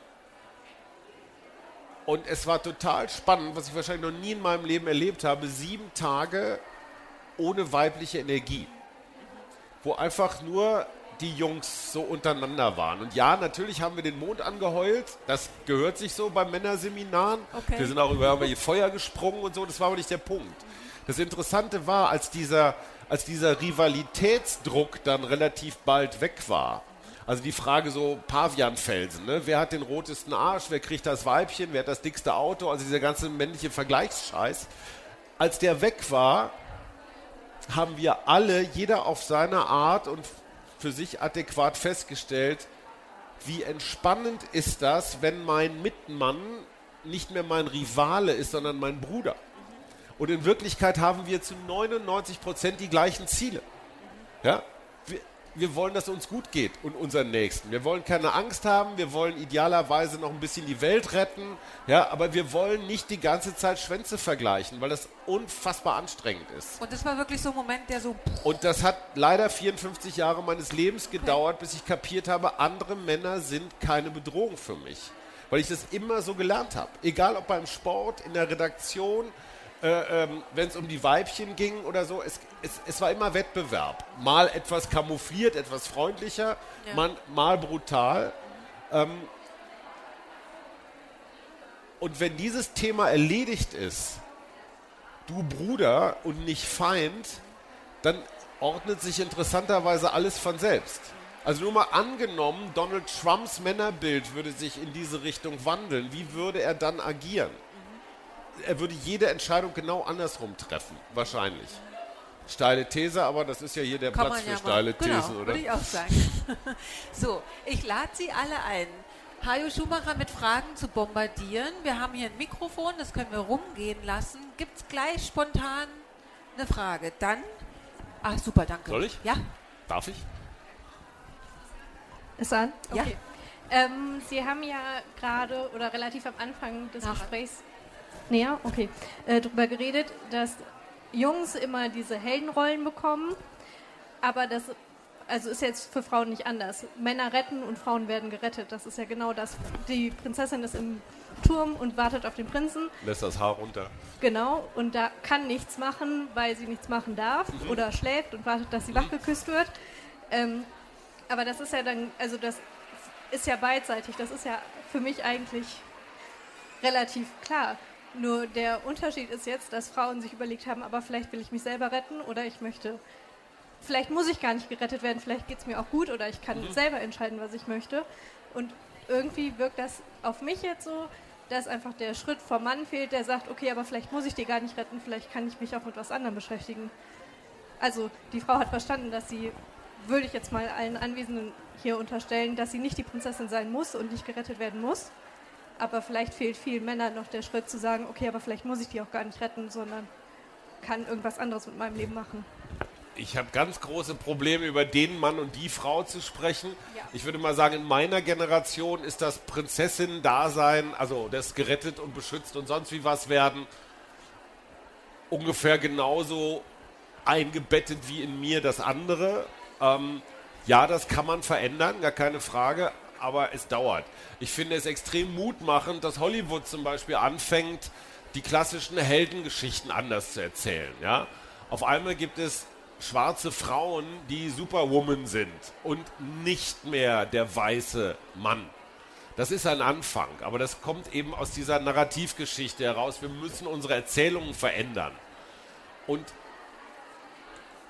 Und es war total spannend, was ich wahrscheinlich noch nie in meinem Leben erlebt habe. Sieben Tage ohne weibliche Energie. Wo einfach nur die Jungs so untereinander waren. Und ja, natürlich haben wir den Mond angeheult. Das gehört sich so bei Männerseminaren. Okay. Wir sind auch über irgendwelche Feuer gesprungen und so. Das war aber nicht der Punkt. Das Interessante war, als dieser, als dieser Rivalitätsdruck dann relativ bald weg war. Also die Frage so Pavianfelsen, ne? Wer hat den rotesten Arsch? Wer kriegt das Weibchen? Wer hat das dickste Auto? Also dieser ganze männliche Vergleichsscheiß. Als der weg war, haben wir alle, jeder auf seine Art und für sich adäquat festgestellt, wie entspannend ist das, wenn mein Mitmann nicht mehr mein Rivale ist, sondern mein Bruder. Und in Wirklichkeit haben wir zu 99 Prozent die gleichen Ziele. Ja? Wir, wollen, dass es uns gut geht und unseren Nächsten. Wir wollen keine Angst haben, wir wollen idealerweise noch ein bisschen die Welt retten, ja, aber wir wollen nicht die ganze Zeit Schwänze vergleichen, weil das unfassbar anstrengend ist. Und das war wirklich so ein Moment, der so Und das hat leider 54 Jahre meines Lebens gedauert, bis ich kapiert habe, andere Männer sind keine Bedrohung für mich. Weil ich das immer so gelernt habe. Egal ob beim Sport, in der Redaktion, äh, ähm, wenn es um die Weibchen ging oder so, es, es, es, war immer Wettbewerb. Mal etwas kamoufliert, etwas freundlicher, ja. man, mal brutal. Ähm, und wenn dieses Thema erledigt ist, du Bruder und nicht Feind, dann ordnet sich interessanterweise alles von selbst. Also nur mal angenommen, Donald Trumps Männerbild würde sich in diese Richtung wandeln. Wie würde er dann agieren? Er würde jede Entscheidung genau andersrum treffen, wahrscheinlich. Steile These, aber das ist ja hier der Kann Platz für ja steile mal, Thesen, genau, oder? Würde ich auch sagen. so, ich lade Sie alle ein, Hajo Schumacher mit Fragen zu bombardieren. Wir haben hier ein Mikrofon, das können wir rumgehen lassen. Gibt es gleich spontan eine Frage? Dann. Ach, super, danke. Soll ich? Ja. Darf ich? Ist an? Okay. Ja. Ähm, Sie haben ja gerade oder relativ am Anfang des Ach. Gesprächs näher, okay, äh, darüber geredet, dass Jungs immer diese Heldenrollen bekommen, aber das also ist jetzt für Frauen nicht anders. Männer retten und Frauen werden gerettet. Das ist ja genau das. Die Prinzessin ist im Turm und wartet auf den Prinzen. Lässt das Haar runter. Genau, und da kann nichts machen, weil sie nichts machen darf mhm. oder schläft und wartet, dass sie mhm. wach geküsst wird. Ähm, aber das ist ja dann, also das ist ja beidseitig. Das ist ja für mich eigentlich relativ klar. Nur der Unterschied ist jetzt, dass Frauen sich überlegt haben, aber vielleicht will ich mich selber retten oder ich möchte, vielleicht muss ich gar nicht gerettet werden, vielleicht geht es mir auch gut oder ich kann mhm. selber entscheiden, was ich möchte. Und irgendwie wirkt das auf mich jetzt so, dass einfach der Schritt vom Mann fehlt, der sagt, okay, aber vielleicht muss ich dir gar nicht retten, vielleicht kann ich mich auch mit was anderem beschäftigen. Also die Frau hat verstanden, dass sie würde ich jetzt mal allen Anwesenden hier unterstellen, dass sie nicht die Prinzessin sein muss und nicht gerettet werden muss. Aber vielleicht fehlt vielen Männern noch der Schritt zu sagen, okay, aber vielleicht muss ich die auch gar nicht retten, sondern kann irgendwas anderes mit meinem Leben machen. Ich habe ganz große Probleme, über den Mann und die Frau zu sprechen. Ja. Ich würde mal sagen, in meiner Generation ist das Prinzessin-Dasein, also das gerettet und beschützt und sonst wie was werden, ungefähr genauso eingebettet wie in mir das andere. Ähm, ja, das kann man verändern, gar keine Frage, aber es dauert. Ich finde es extrem mutmachend, dass Hollywood zum Beispiel anfängt, die klassischen Heldengeschichten anders zu erzählen. Ja? Auf einmal gibt es schwarze Frauen, die Superwoman sind und nicht mehr der weiße Mann. Das ist ein Anfang, aber das kommt eben aus dieser Narrativgeschichte heraus. Wir müssen unsere Erzählungen verändern. Und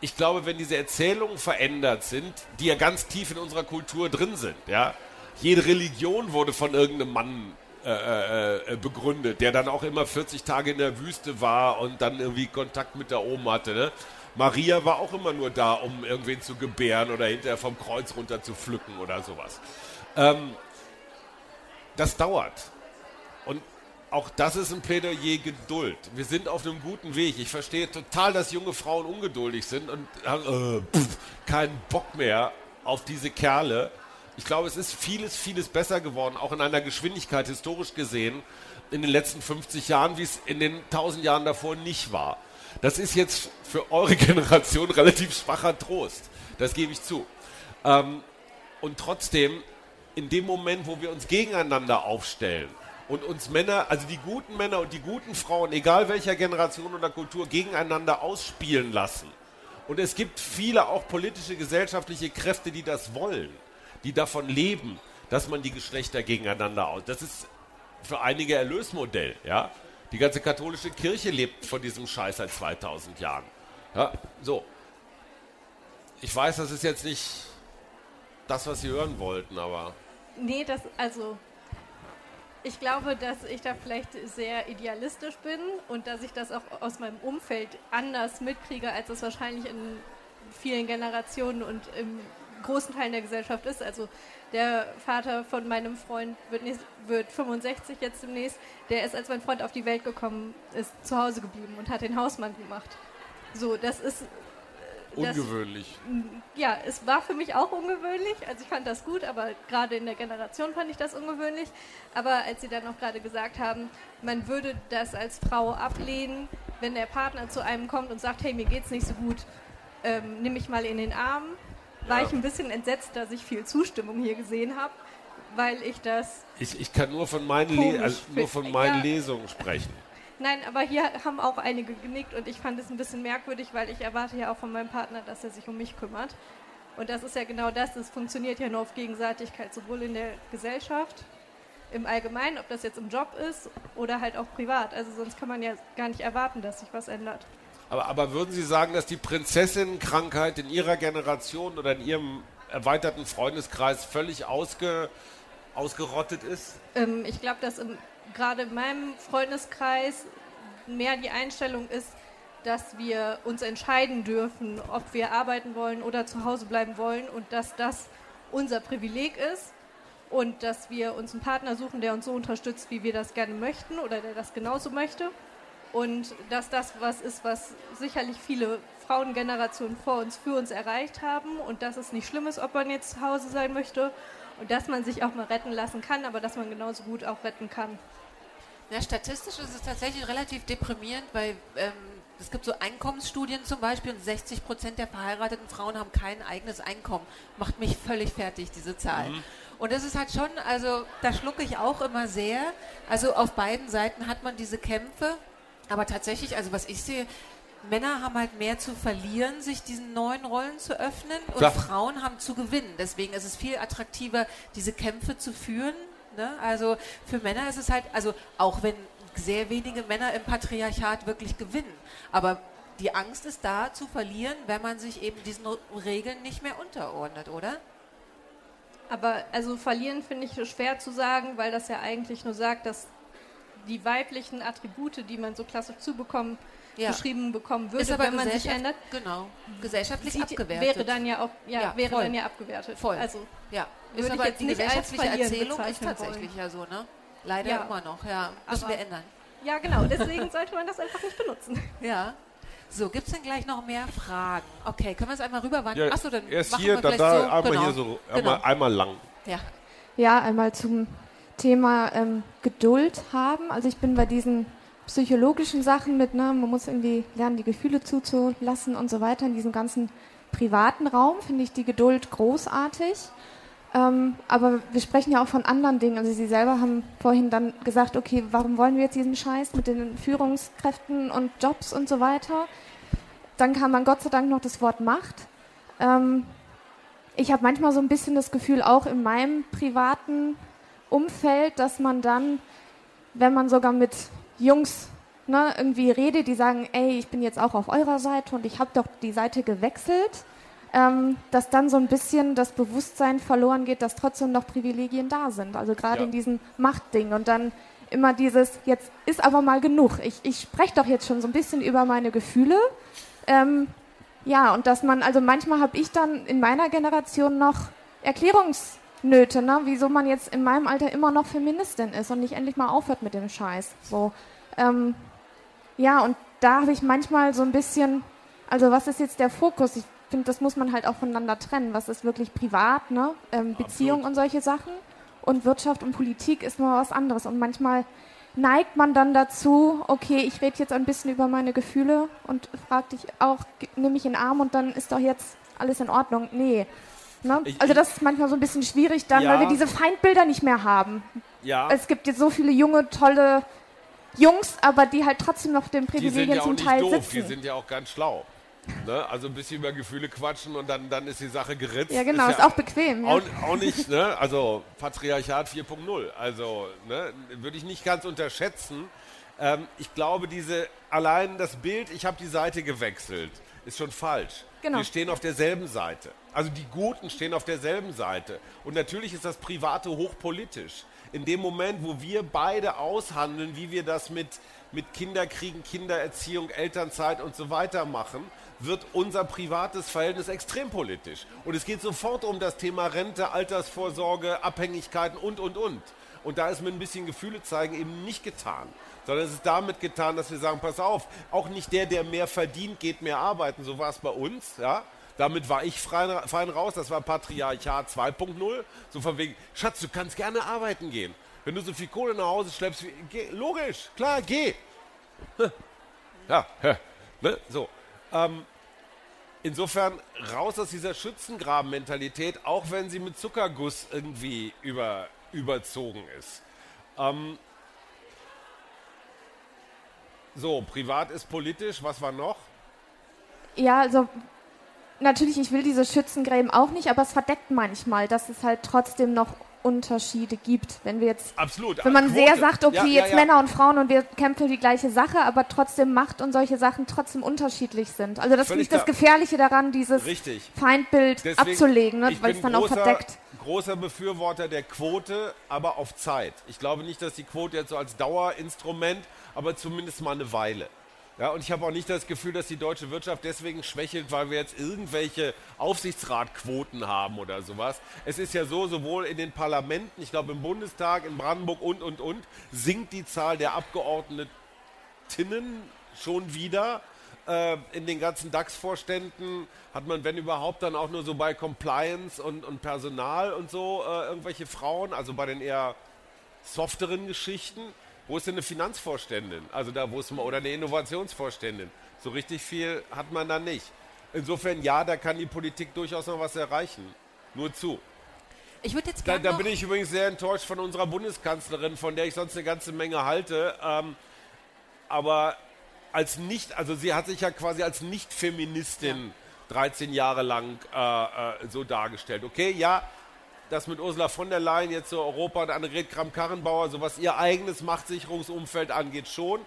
ich glaube, wenn diese Erzählungen verändert sind, die ja ganz tief in unserer Kultur drin sind, ja, jede Religion wurde von irgendeinem Mann äh, äh, äh begründet, der dann auch immer 40 Tage in der Wüste war und dann irgendwie Kontakt mit der Oma hatte. Ne? Maria war auch immer nur da, um irgendwen zu gebären oder hinterher vom Kreuz runter zu pflücken oder sowas. Ähm, das dauert. Und auch das ist ein Plädoyer Geduld. Wir sind auf einem guten Weg. Ich verstehe total, dass junge Frauen ungeduldig sind und haben äh, pff, keinen Bock mehr auf diese Kerle. Ich glaube, es ist vieles, vieles besser geworden, auch in einer Geschwindigkeit historisch gesehen, in den letzten 50 Jahren, wie es in den 1000 Jahren davor nicht war. Das ist jetzt für eure Generation relativ schwacher Trost. Das gebe ich zu. Ähm, und trotzdem, in dem Moment, wo wir uns gegeneinander aufstellen, und uns Männer, also die guten Männer und die guten Frauen, egal welcher Generation oder Kultur, gegeneinander ausspielen lassen. Und es gibt viele auch politische, gesellschaftliche Kräfte, die das wollen, die davon leben, dass man die Geschlechter gegeneinander aus. Das ist für einige Erlösmodell, ja. Die ganze katholische Kirche lebt von diesem Scheiß seit 2000 Jahren. Ja, so. Ich weiß, das ist jetzt nicht das, was Sie hören wollten, aber. Nee, das, also ich glaube, dass ich da vielleicht sehr idealistisch bin und dass ich das auch aus meinem Umfeld anders mitkriege, als es wahrscheinlich in vielen Generationen und im großen Teil der Gesellschaft ist. Also der Vater von meinem Freund wird, nicht, wird 65 jetzt demnächst. Der ist, als mein Freund auf die Welt gekommen ist, zu Hause geblieben und hat den Hausmann gemacht. So, das ist Ungewöhnlich. Das, ja, es war für mich auch ungewöhnlich. Also ich fand das gut, aber gerade in der Generation fand ich das ungewöhnlich. Aber als Sie dann auch gerade gesagt haben, man würde das als Frau ablehnen, wenn der Partner zu einem kommt und sagt, hey, mir geht's nicht so gut, ähm, nimm mich mal in den Arm, war ja. ich ein bisschen entsetzt, dass ich viel Zustimmung hier gesehen habe, weil ich das. Ich, ich kann nur von meinen, Le also nur von meinen ja, Lesungen sprechen. Nein, aber hier haben auch einige genickt und ich fand es ein bisschen merkwürdig, weil ich erwarte ja auch von meinem Partner, dass er sich um mich kümmert. Und das ist ja genau das, es funktioniert ja nur auf Gegenseitigkeit, sowohl in der Gesellschaft, im Allgemeinen, ob das jetzt im Job ist oder halt auch privat. Also sonst kann man ja gar nicht erwarten, dass sich was ändert. Aber, aber würden Sie sagen, dass die Prinzessinnenkrankheit in Ihrer Generation oder in Ihrem erweiterten Freundeskreis völlig ausge, ausgerottet ist? Ähm, ich glaube, dass gerade in meinem Freundeskreis mehr die Einstellung ist, dass wir uns entscheiden dürfen, ob wir arbeiten wollen oder zu Hause bleiben wollen und dass das unser Privileg ist und dass wir uns einen Partner suchen, der uns so unterstützt, wie wir das gerne möchten oder der das genauso möchte. Und dass das was ist, was sicherlich viele Frauengenerationen vor uns für uns erreicht haben und dass es nicht schlimm ist, ob man jetzt zu Hause sein möchte und dass man sich auch mal retten lassen kann, aber dass man genauso gut auch retten kann. Ja, statistisch ist es tatsächlich relativ deprimierend, weil ähm, es gibt so Einkommensstudien zum Beispiel und 60 Prozent der verheirateten Frauen haben kein eigenes Einkommen. Macht mich völlig fertig, diese Zahl. Mhm. Und das ist halt schon, also da schlucke ich auch immer sehr. Also auf beiden Seiten hat man diese Kämpfe. Aber tatsächlich, also was ich sehe, Männer haben halt mehr zu verlieren, sich diesen neuen Rollen zu öffnen und Klar. Frauen haben zu gewinnen. Deswegen ist es viel attraktiver, diese Kämpfe zu führen. Ne? Also für Männer ist es halt, also auch wenn sehr wenige Männer im Patriarchat wirklich gewinnen, aber die Angst ist da zu verlieren, wenn man sich eben diesen Regeln nicht mehr unterordnet, oder? Aber also verlieren finde ich schwer zu sagen, weil das ja eigentlich nur sagt, dass die weiblichen Attribute, die man so klassisch zubekommen, ja. beschrieben bekommen würde, wenn man sich ändert. Genau, gesellschaftlich sieht, abgewertet. Wäre dann ja auch, ja, ja wäre voll. dann ja abgewertet. Voll. Also, ja. Ist aber die gesellschaftliche Erzählung ist tatsächlich wollen. ja so, ne? Leider ja. immer noch, ja. Müssen aber, wir ändern. Ja, genau. Deswegen sollte man das einfach nicht benutzen. Ja. So, gibt es denn gleich noch mehr Fragen? Okay, können wir es einmal rüberwandern? Ja, Achso, dann erst hier, dann da, so. einmal genau. hier so, einmal, genau. einmal lang. Ja. ja, einmal zum Thema ähm, Geduld haben. Also ich bin bei diesen psychologischen Sachen mit, ne, man muss irgendwie lernen, die Gefühle zuzulassen und so weiter. In diesem ganzen privaten Raum finde ich die Geduld großartig. Ähm, aber wir sprechen ja auch von anderen Dingen. Also Sie selber haben vorhin dann gesagt, okay, warum wollen wir jetzt diesen Scheiß mit den Führungskräften und Jobs und so weiter? Dann kam dann Gott sei Dank noch das Wort Macht. Ähm, ich habe manchmal so ein bisschen das Gefühl, auch in meinem privaten Umfeld, dass man dann, wenn man sogar mit Jungs ne, irgendwie redet, die sagen, ey, ich bin jetzt auch auf eurer Seite und ich habe doch die Seite gewechselt, ähm, dass dann so ein bisschen das Bewusstsein verloren geht, dass trotzdem noch Privilegien da sind. Also gerade ja. in diesem Machtding und dann immer dieses, jetzt ist aber mal genug. Ich, ich spreche doch jetzt schon so ein bisschen über meine Gefühle. Ähm, ja, und dass man, also manchmal habe ich dann in meiner Generation noch Erklärungsnöte, ne? wieso man jetzt in meinem Alter immer noch Feministin ist und nicht endlich mal aufhört mit dem Scheiß. So, ähm, ja, und da habe ich manchmal so ein bisschen, also was ist jetzt der Fokus? Ich finde, das muss man halt auch voneinander trennen. Was ist wirklich privat, ne? Ähm, Beziehung und solche Sachen. Und Wirtschaft und Politik ist mal was anderes. Und manchmal neigt man dann dazu, okay, ich rede jetzt ein bisschen über meine Gefühle und frag dich auch, nehme ich in den Arm und dann ist doch jetzt alles in Ordnung. Nee. Ne? Ich, also das ist manchmal so ein bisschen schwierig dann, ja. weil wir diese Feindbilder nicht mehr haben. Ja. Es gibt jetzt so viele junge, tolle Jungs, aber die halt trotzdem noch den Privilegien ja zum Teil doof, sitzen. Die sind ja auch ganz schlau. Ne? Also ein bisschen über Gefühle quatschen und dann, dann ist die Sache geritzt. Ja, genau, ist, ist auch bequem. Ja. Auch, auch, nicht, ne? Also Patriarchat 4.0. Also ne? würde ich nicht ganz unterschätzen. Ähm, ich glaube, diese allein das Bild, ich habe die Seite gewechselt, ist schon falsch. Genau. Wir stehen auf derselben Seite. Also die Guten stehen auf derselben Seite. Und natürlich ist das Private hochpolitisch. In dem Moment, wo wir beide aushandeln, wie wir das mit, mit Kinderkriegen, Kindererziehung, Elternzeit und so weiter machen, wird unser privates Verhältnis extrem politisch. Und es geht sofort um das Thema Rente, Altersvorsorge, Abhängigkeiten und, und, und. Und da ist mit ein bisschen Gefühle zeigen eben nicht getan, sondern es ist damit getan, dass wir sagen, pass auf, auch nicht der, der mehr verdient, geht mehr arbeiten. So war es bei uns, ja. Damit war ich fein, fein raus, das war Patriarchat 2.0. So von wegen, Schatz, du kannst gerne arbeiten gehen. Wenn du so viel Kohle nach Hause schleppst, geh, logisch, klar, geh. Ja, ne? so. Ähm, insofern raus aus dieser Schützengraben-Mentalität, auch wenn sie mit Zuckerguss irgendwie über, überzogen ist. Ähm, So, privat ist politisch. Was war noch? Ja, also natürlich, ich will diese Schützengräben auch nicht, aber es verdeckt manchmal, dass es halt trotzdem noch Unterschiede gibt. Wenn wir jetzt, Absolut. wenn man Quote. sehr sagt, okay, Ja, ja, jetzt ja. Männer und Frauen und wir kämpfen für die gleiche Sache, aber trotzdem Macht und solche Sachen trotzdem unterschiedlich sind. Also das finde ich das. Gefährliche daran, dieses Richtig. Feindbild Deswegen, abzulegen, ne, weil es dann auch großer, verdeckt. großer Befürworter der Quote, aber auf Zeit. Ich glaube nicht, dass die Quote jetzt so als Dauerinstrument, aber zumindest mal eine Weile. Ja, und ich habe auch nicht das Gefühl, dass die deutsche Wirtschaft deswegen schwächelt, weil wir jetzt irgendwelche Aufsichtsratquoten haben oder sowas. Es ist ja so, sowohl in den Parlamenten, ich glaube im Bundestag, in Brandenburg und, und, und, sinkt die Zahl der Abgeordneten schon wieder. Äh, in den ganzen DAX-Vorständen hat man, wenn überhaupt, dann auch nur so bei Compliance und, und Personal und so äh, irgendwelche Frauen, also bei den eher softeren Geschichten. Wo ist denn eine Finanzvorständin? Also da, wo ist man, oder eine Innovationsvorständin? So richtig viel hat man da nicht. Insofern, ja, da kann die Politik durchaus noch was erreichen. Nur zu. Ich würde jetzt Da, da bin ich übrigens sehr enttäuscht von unserer Bundeskanzlerin, von der ich sonst eine ganze Menge halte. Ähm, aber als nicht, also sie hat sich ja quasi als Nicht-Feministin 13 Jahre lang äh, äh, so dargestellt. Okay, ja, das mit Ursula von der Leyen jetzt so Europa und Annegret Kramp-Karrenbauer, so was ihr eigenes Machtsicherungsumfeld angeht, schon.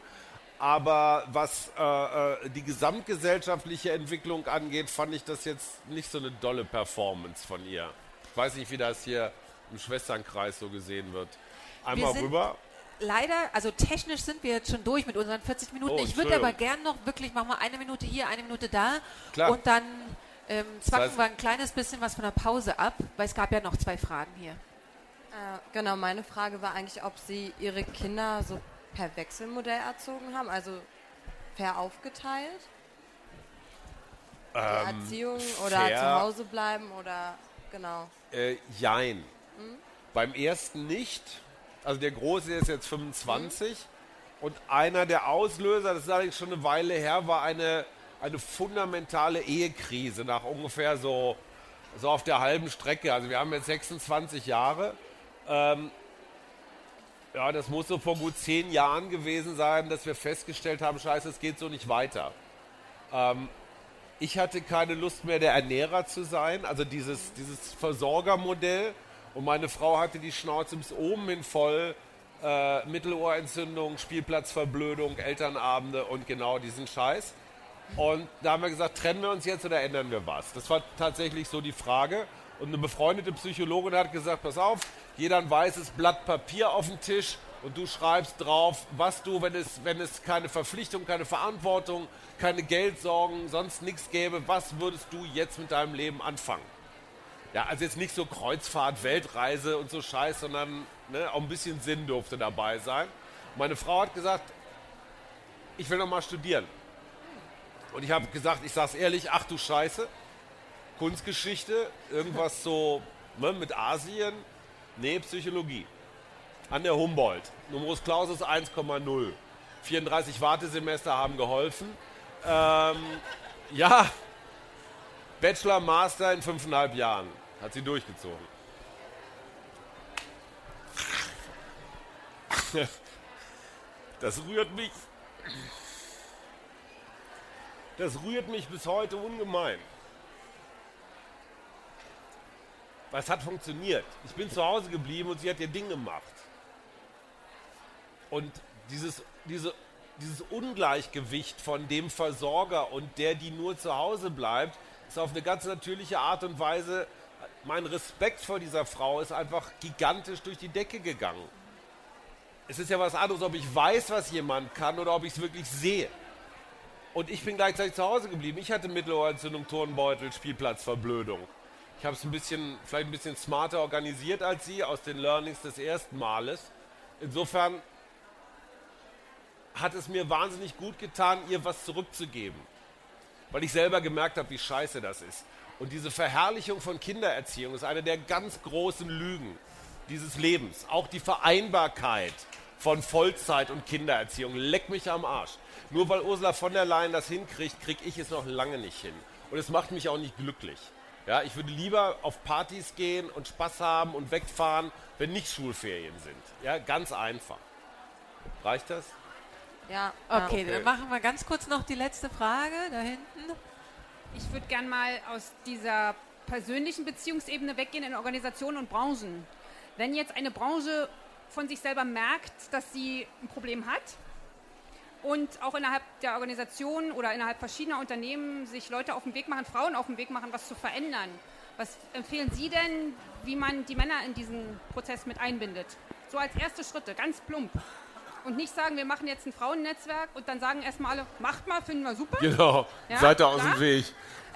Aber was äh, äh, die gesamtgesellschaftliche Entwicklung angeht, fand ich das jetzt nicht so eine dolle Performance von ihr. Ich weiß nicht, wie das hier im Schwesternkreis so gesehen wird. Einmal sind- rüber. leider, also technisch sind wir jetzt schon durch mit unseren 40 Minuten. Oh, ich würde aber gern noch wirklich, machen wir eine Minute hier, eine Minute da. Klar. Und dann ähm, zwacken heißt- wir ein kleines bisschen was von der Pause ab, weil es gab ja noch zwei Fragen hier. Äh, genau, meine Frage war eigentlich, ob Sie Ihre Kinder so per Wechselmodell erzogen haben, also fair aufgeteilt? Die Erziehung oder fair- zu Hause bleiben oder genau. Äh, jein. Beim ersten nicht. Also der Große ist jetzt 25. Und einer der Auslöser, das ist allerdings schon eine Weile her, war eine, eine fundamentale Ehekrise nach ungefähr so, so auf der halben Strecke. Also wir haben jetzt 26 Jahre. Ähm, ja, das muss so vor gut zehn Jahren gewesen sein, dass wir festgestellt haben, scheiße, es geht so nicht weiter. Ich hatte keine Lust mehr, der Ernährer zu sein, also dieses, dieses Versorgermodell. Und meine Frau hatte die Schnauze bis oben hin voll. Äh, Mittelohrentzündung, Spielplatzverblödung, Elternabende und genau diesen Scheiß. Und da haben wir gesagt, trennen wir uns jetzt oder ändern wir was? Das war tatsächlich so die Frage. Und eine befreundete Psychologin hat gesagt, pass auf, jeder ein weißes Blatt Papier auf den Tisch und du schreibst drauf, was du, wenn es, wenn es keine Verpflichtung, keine Verantwortung, keine Geldsorgen, sonst nichts gäbe, was würdest du jetzt mit deinem Leben anfangen? Ja, also jetzt nicht so Kreuzfahrt, Weltreise und so Scheiß, sondern ne, auch ein bisschen Sinn durfte dabei sein. Meine Frau hat gesagt, ich will noch mal studieren. Und ich habe gesagt, ich sag's ehrlich, ach du Scheiße, Kunstgeschichte, irgendwas so ne, mit Asien, nee, Psychologie. An der Humboldt. Numerus Clausus 1,0. 34 Wartesemester haben geholfen. Ähm, ja, Bachelor, Master in fünfeinhalb Jahren. Hat sie durchgezogen. Das rührt mich. Das rührt mich bis heute ungemein. Was hat funktioniert? Ich bin zu Hause geblieben und sie hat ihr Ding gemacht. Und dieses, diese, dieses Ungleichgewicht von dem Versorger und der, die nur zu Hause bleibt, ist auf eine ganz natürliche Art und Weise, mein Respekt vor dieser Frau ist einfach gigantisch durch die Decke gegangen. Es ist ja was anderes, ob ich weiß, was jemand kann oder ob ich es wirklich sehe. Und ich bin gleichzeitig zu Hause geblieben. Ich hatte Mittelohrentzündung, Turnbeutel, Spielplatzverblödung. Ich habe es ein bisschen, vielleicht ein bisschen smarter organisiert als Sie aus den Learnings des ersten Males. Insofern hat es mir wahnsinnig gut getan, ihr was zurückzugeben. Weil ich selber gemerkt habe, wie scheiße das ist. Und diese Verherrlichung von Kindererziehung ist eine der ganz großen Lügen dieses Lebens. Auch die Vereinbarkeit von Vollzeit und Kindererziehung. Leck mich am Arsch. Nur weil Ursula von der Leyen das hinkriegt, kriege ich es noch lange nicht hin. Und es macht mich auch nicht glücklich. Ja, ich würde lieber auf Partys gehen und Spaß haben und wegfahren, wenn nicht Schulferien sind. Ja, ganz einfach. Reicht das? Ja. Okay, okay. dann machen wir ganz kurz noch die letzte Frage da hinten. Ich würde gern mal aus dieser persönlichen Beziehungsebene weggehen in Organisationen und Branchen. Wenn jetzt eine Branche von sich selber merkt, dass sie ein Problem hat und auch innerhalb der Organisation oder innerhalb verschiedener Unternehmen sich Leute auf den Weg machen, Frauen auf den Weg machen, was zu verändern, was empfehlen Sie denn, wie man die Männer in diesen Prozess mit einbindet? So als erste Schritte, ganz plump. Und nicht sagen, wir machen jetzt ein Frauennetzwerk und dann sagen erstmal alle, macht mal, finden wir super. Genau, Ja, seid ihr aus dem Weg.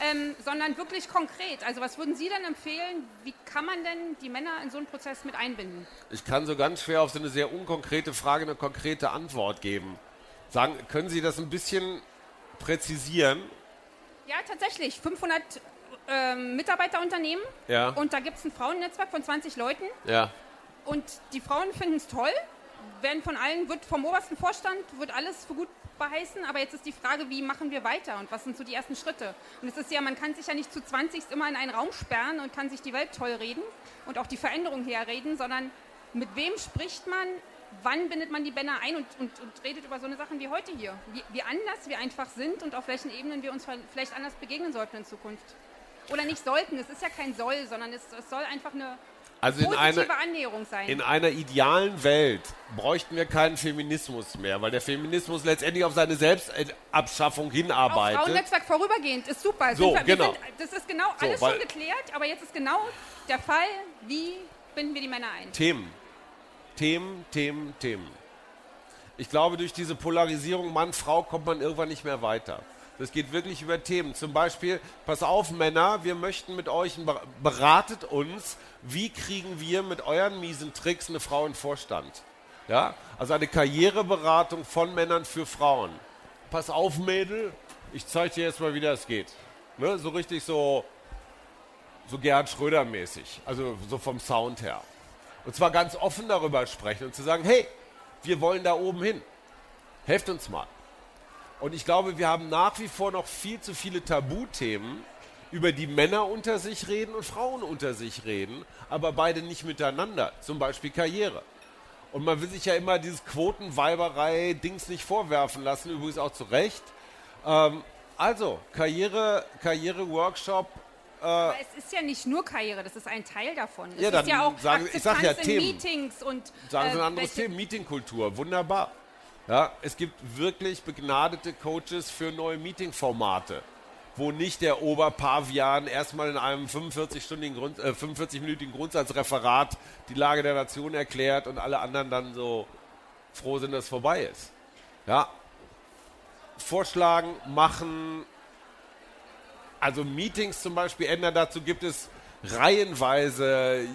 Ähm, sondern wirklich konkret. Also was würden Sie denn empfehlen? Wie kann man denn die Männer in so einen Prozess mit einbinden? Ich kann so ganz schwer auf so eine sehr unkonkrete Frage eine konkrete Antwort geben. Sagen, können Sie das ein bisschen präzisieren? Ja, tatsächlich. 500 ähm, Mitarbeiterunternehmen Ja. und da gibt es ein Frauennetzwerk von 20 Leuten Ja. und die Frauen finden es toll, werden von allen, wird vom obersten Vorstand, wird alles für gut beheißen, aber jetzt ist die Frage, wie machen wir weiter und was sind so die ersten Schritte? Und es ist ja, man kann sich ja nicht zu 20 immer in einen Raum sperren und kann sich die Welt toll reden und auch die Veränderung herreden, sondern mit wem spricht man, wann bindet man die Männer ein und, und, und redet über so eine Sachen wie heute hier? Wie, wie anders wir einfach sind und auf welchen Ebenen wir uns vielleicht anders begegnen sollten in Zukunft. Oder nicht sollten, es ist ja kein Soll, sondern es, es soll einfach eine Also in einer, Annäherung sein. in einer idealen Welt bräuchten wir keinen Feminismus mehr, weil der Feminismus letztendlich auf seine Selbstabschaffung hinarbeitet. Frauennetzwerk vorübergehend ist super. So, wir, genau. Sind, das ist genau So, alles schon geklärt, aber jetzt ist genau der Fall, wie binden wir die Männer ein. Themen. Themen, Themen, Themen. Ich glaube, durch diese Polarisierung Mann-Frau kommt man irgendwann nicht mehr weiter. Das geht wirklich über Themen. Zum Beispiel, pass auf Männer, wir möchten mit euch, beratet uns, wie kriegen wir mit euren miesen Tricks eine Frau in Vorstand. Ja? Also eine Karriereberatung von Männern für Frauen. Pass auf Mädel, ich zeige dir jetzt mal, wie das geht. Ne? So richtig so, so Gerhard Schröder mäßig. Also so vom Sound her. Und zwar ganz offen darüber sprechen und zu sagen, hey, wir wollen da oben hin. Helft uns mal. Und ich glaube, wir haben nach wie vor noch viel zu viele Tabuthemen, über die Männer unter sich reden und Frauen unter sich reden, aber beide nicht miteinander. Zum Beispiel Karriere. Und man will sich ja immer dieses Quotenweiberei-Dings nicht vorwerfen lassen, übrigens auch zu Recht. Ähm, also, Karriere, Karriere-Workshop, Aber es ist ja nicht nur Karriere, das ist ein Teil davon. Es Ja, ist dann ja auch sagen- ich sag ja Akzeptanz in Themen. Meetings und Sagen Sie äh, ein anderes welche- Thema, Meetingkultur, wunderbar. Ja, es gibt wirklich begnadete Coaches für neue Meetingformate, wo nicht der Oberpavian erstmal in einem 45-stündigen Grund, äh, 45-minütigen Grundsatzreferat die Lage der Nation erklärt und alle anderen dann so froh sind, dass es vorbei ist. Ja, vorschlagen, machen, also Meetings zum Beispiel ändern. Dazu gibt es reihenweise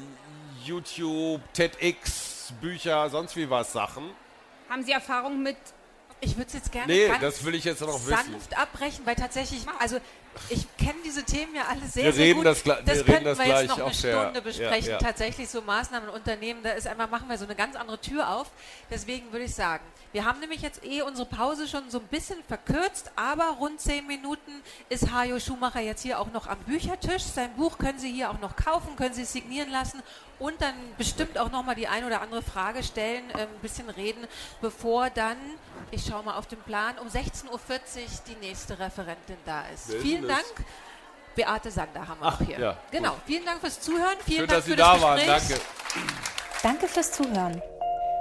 YouTube, TEDx, Bücher, sonst wie was Sachen. Haben Sie Erfahrung mit Ich würde es jetzt gerne Nee, ganz das will ich jetzt noch wissen. sanft abbrechen, weil tatsächlich, also ich kenne diese Themen ja alle sehr, Wir sehr reden gut. das gla- wir reden könnten das wir gleich jetzt noch eine der- Stunde besprechen. ja, ja. Tatsächlich so Maßnahmen in Unternehmen, da ist einmal machen wir so eine ganz andere Tür auf. Deswegen würde ich sagen, wir haben nämlich jetzt eh unsere Pause schon so ein bisschen verkürzt, aber rund zehn Minuten ist Hajo Schumacher jetzt hier auch noch am Büchertisch. Sein Buch können Sie hier auch noch kaufen, können Sie signieren lassen und dann bestimmt auch noch mal die ein oder andere Frage stellen, äh, ein bisschen reden, bevor dann, ich schaue mal auf den Plan, um 16.40 Uhr die nächste Referentin da ist. Wer ist Vielen das? Dank. Beate Sander haben wir Ach, noch hier. ja, genau. gut. Vielen Dank fürs Zuhören. Vielen Schön, Dank dass Sie für da das waren. Gespräch. Danke. Danke fürs Zuhören.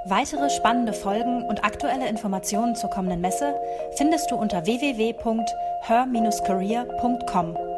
Weitere spannende Folgen und aktuelle Informationen zur kommenden Messe findest du unter www.her-career.com.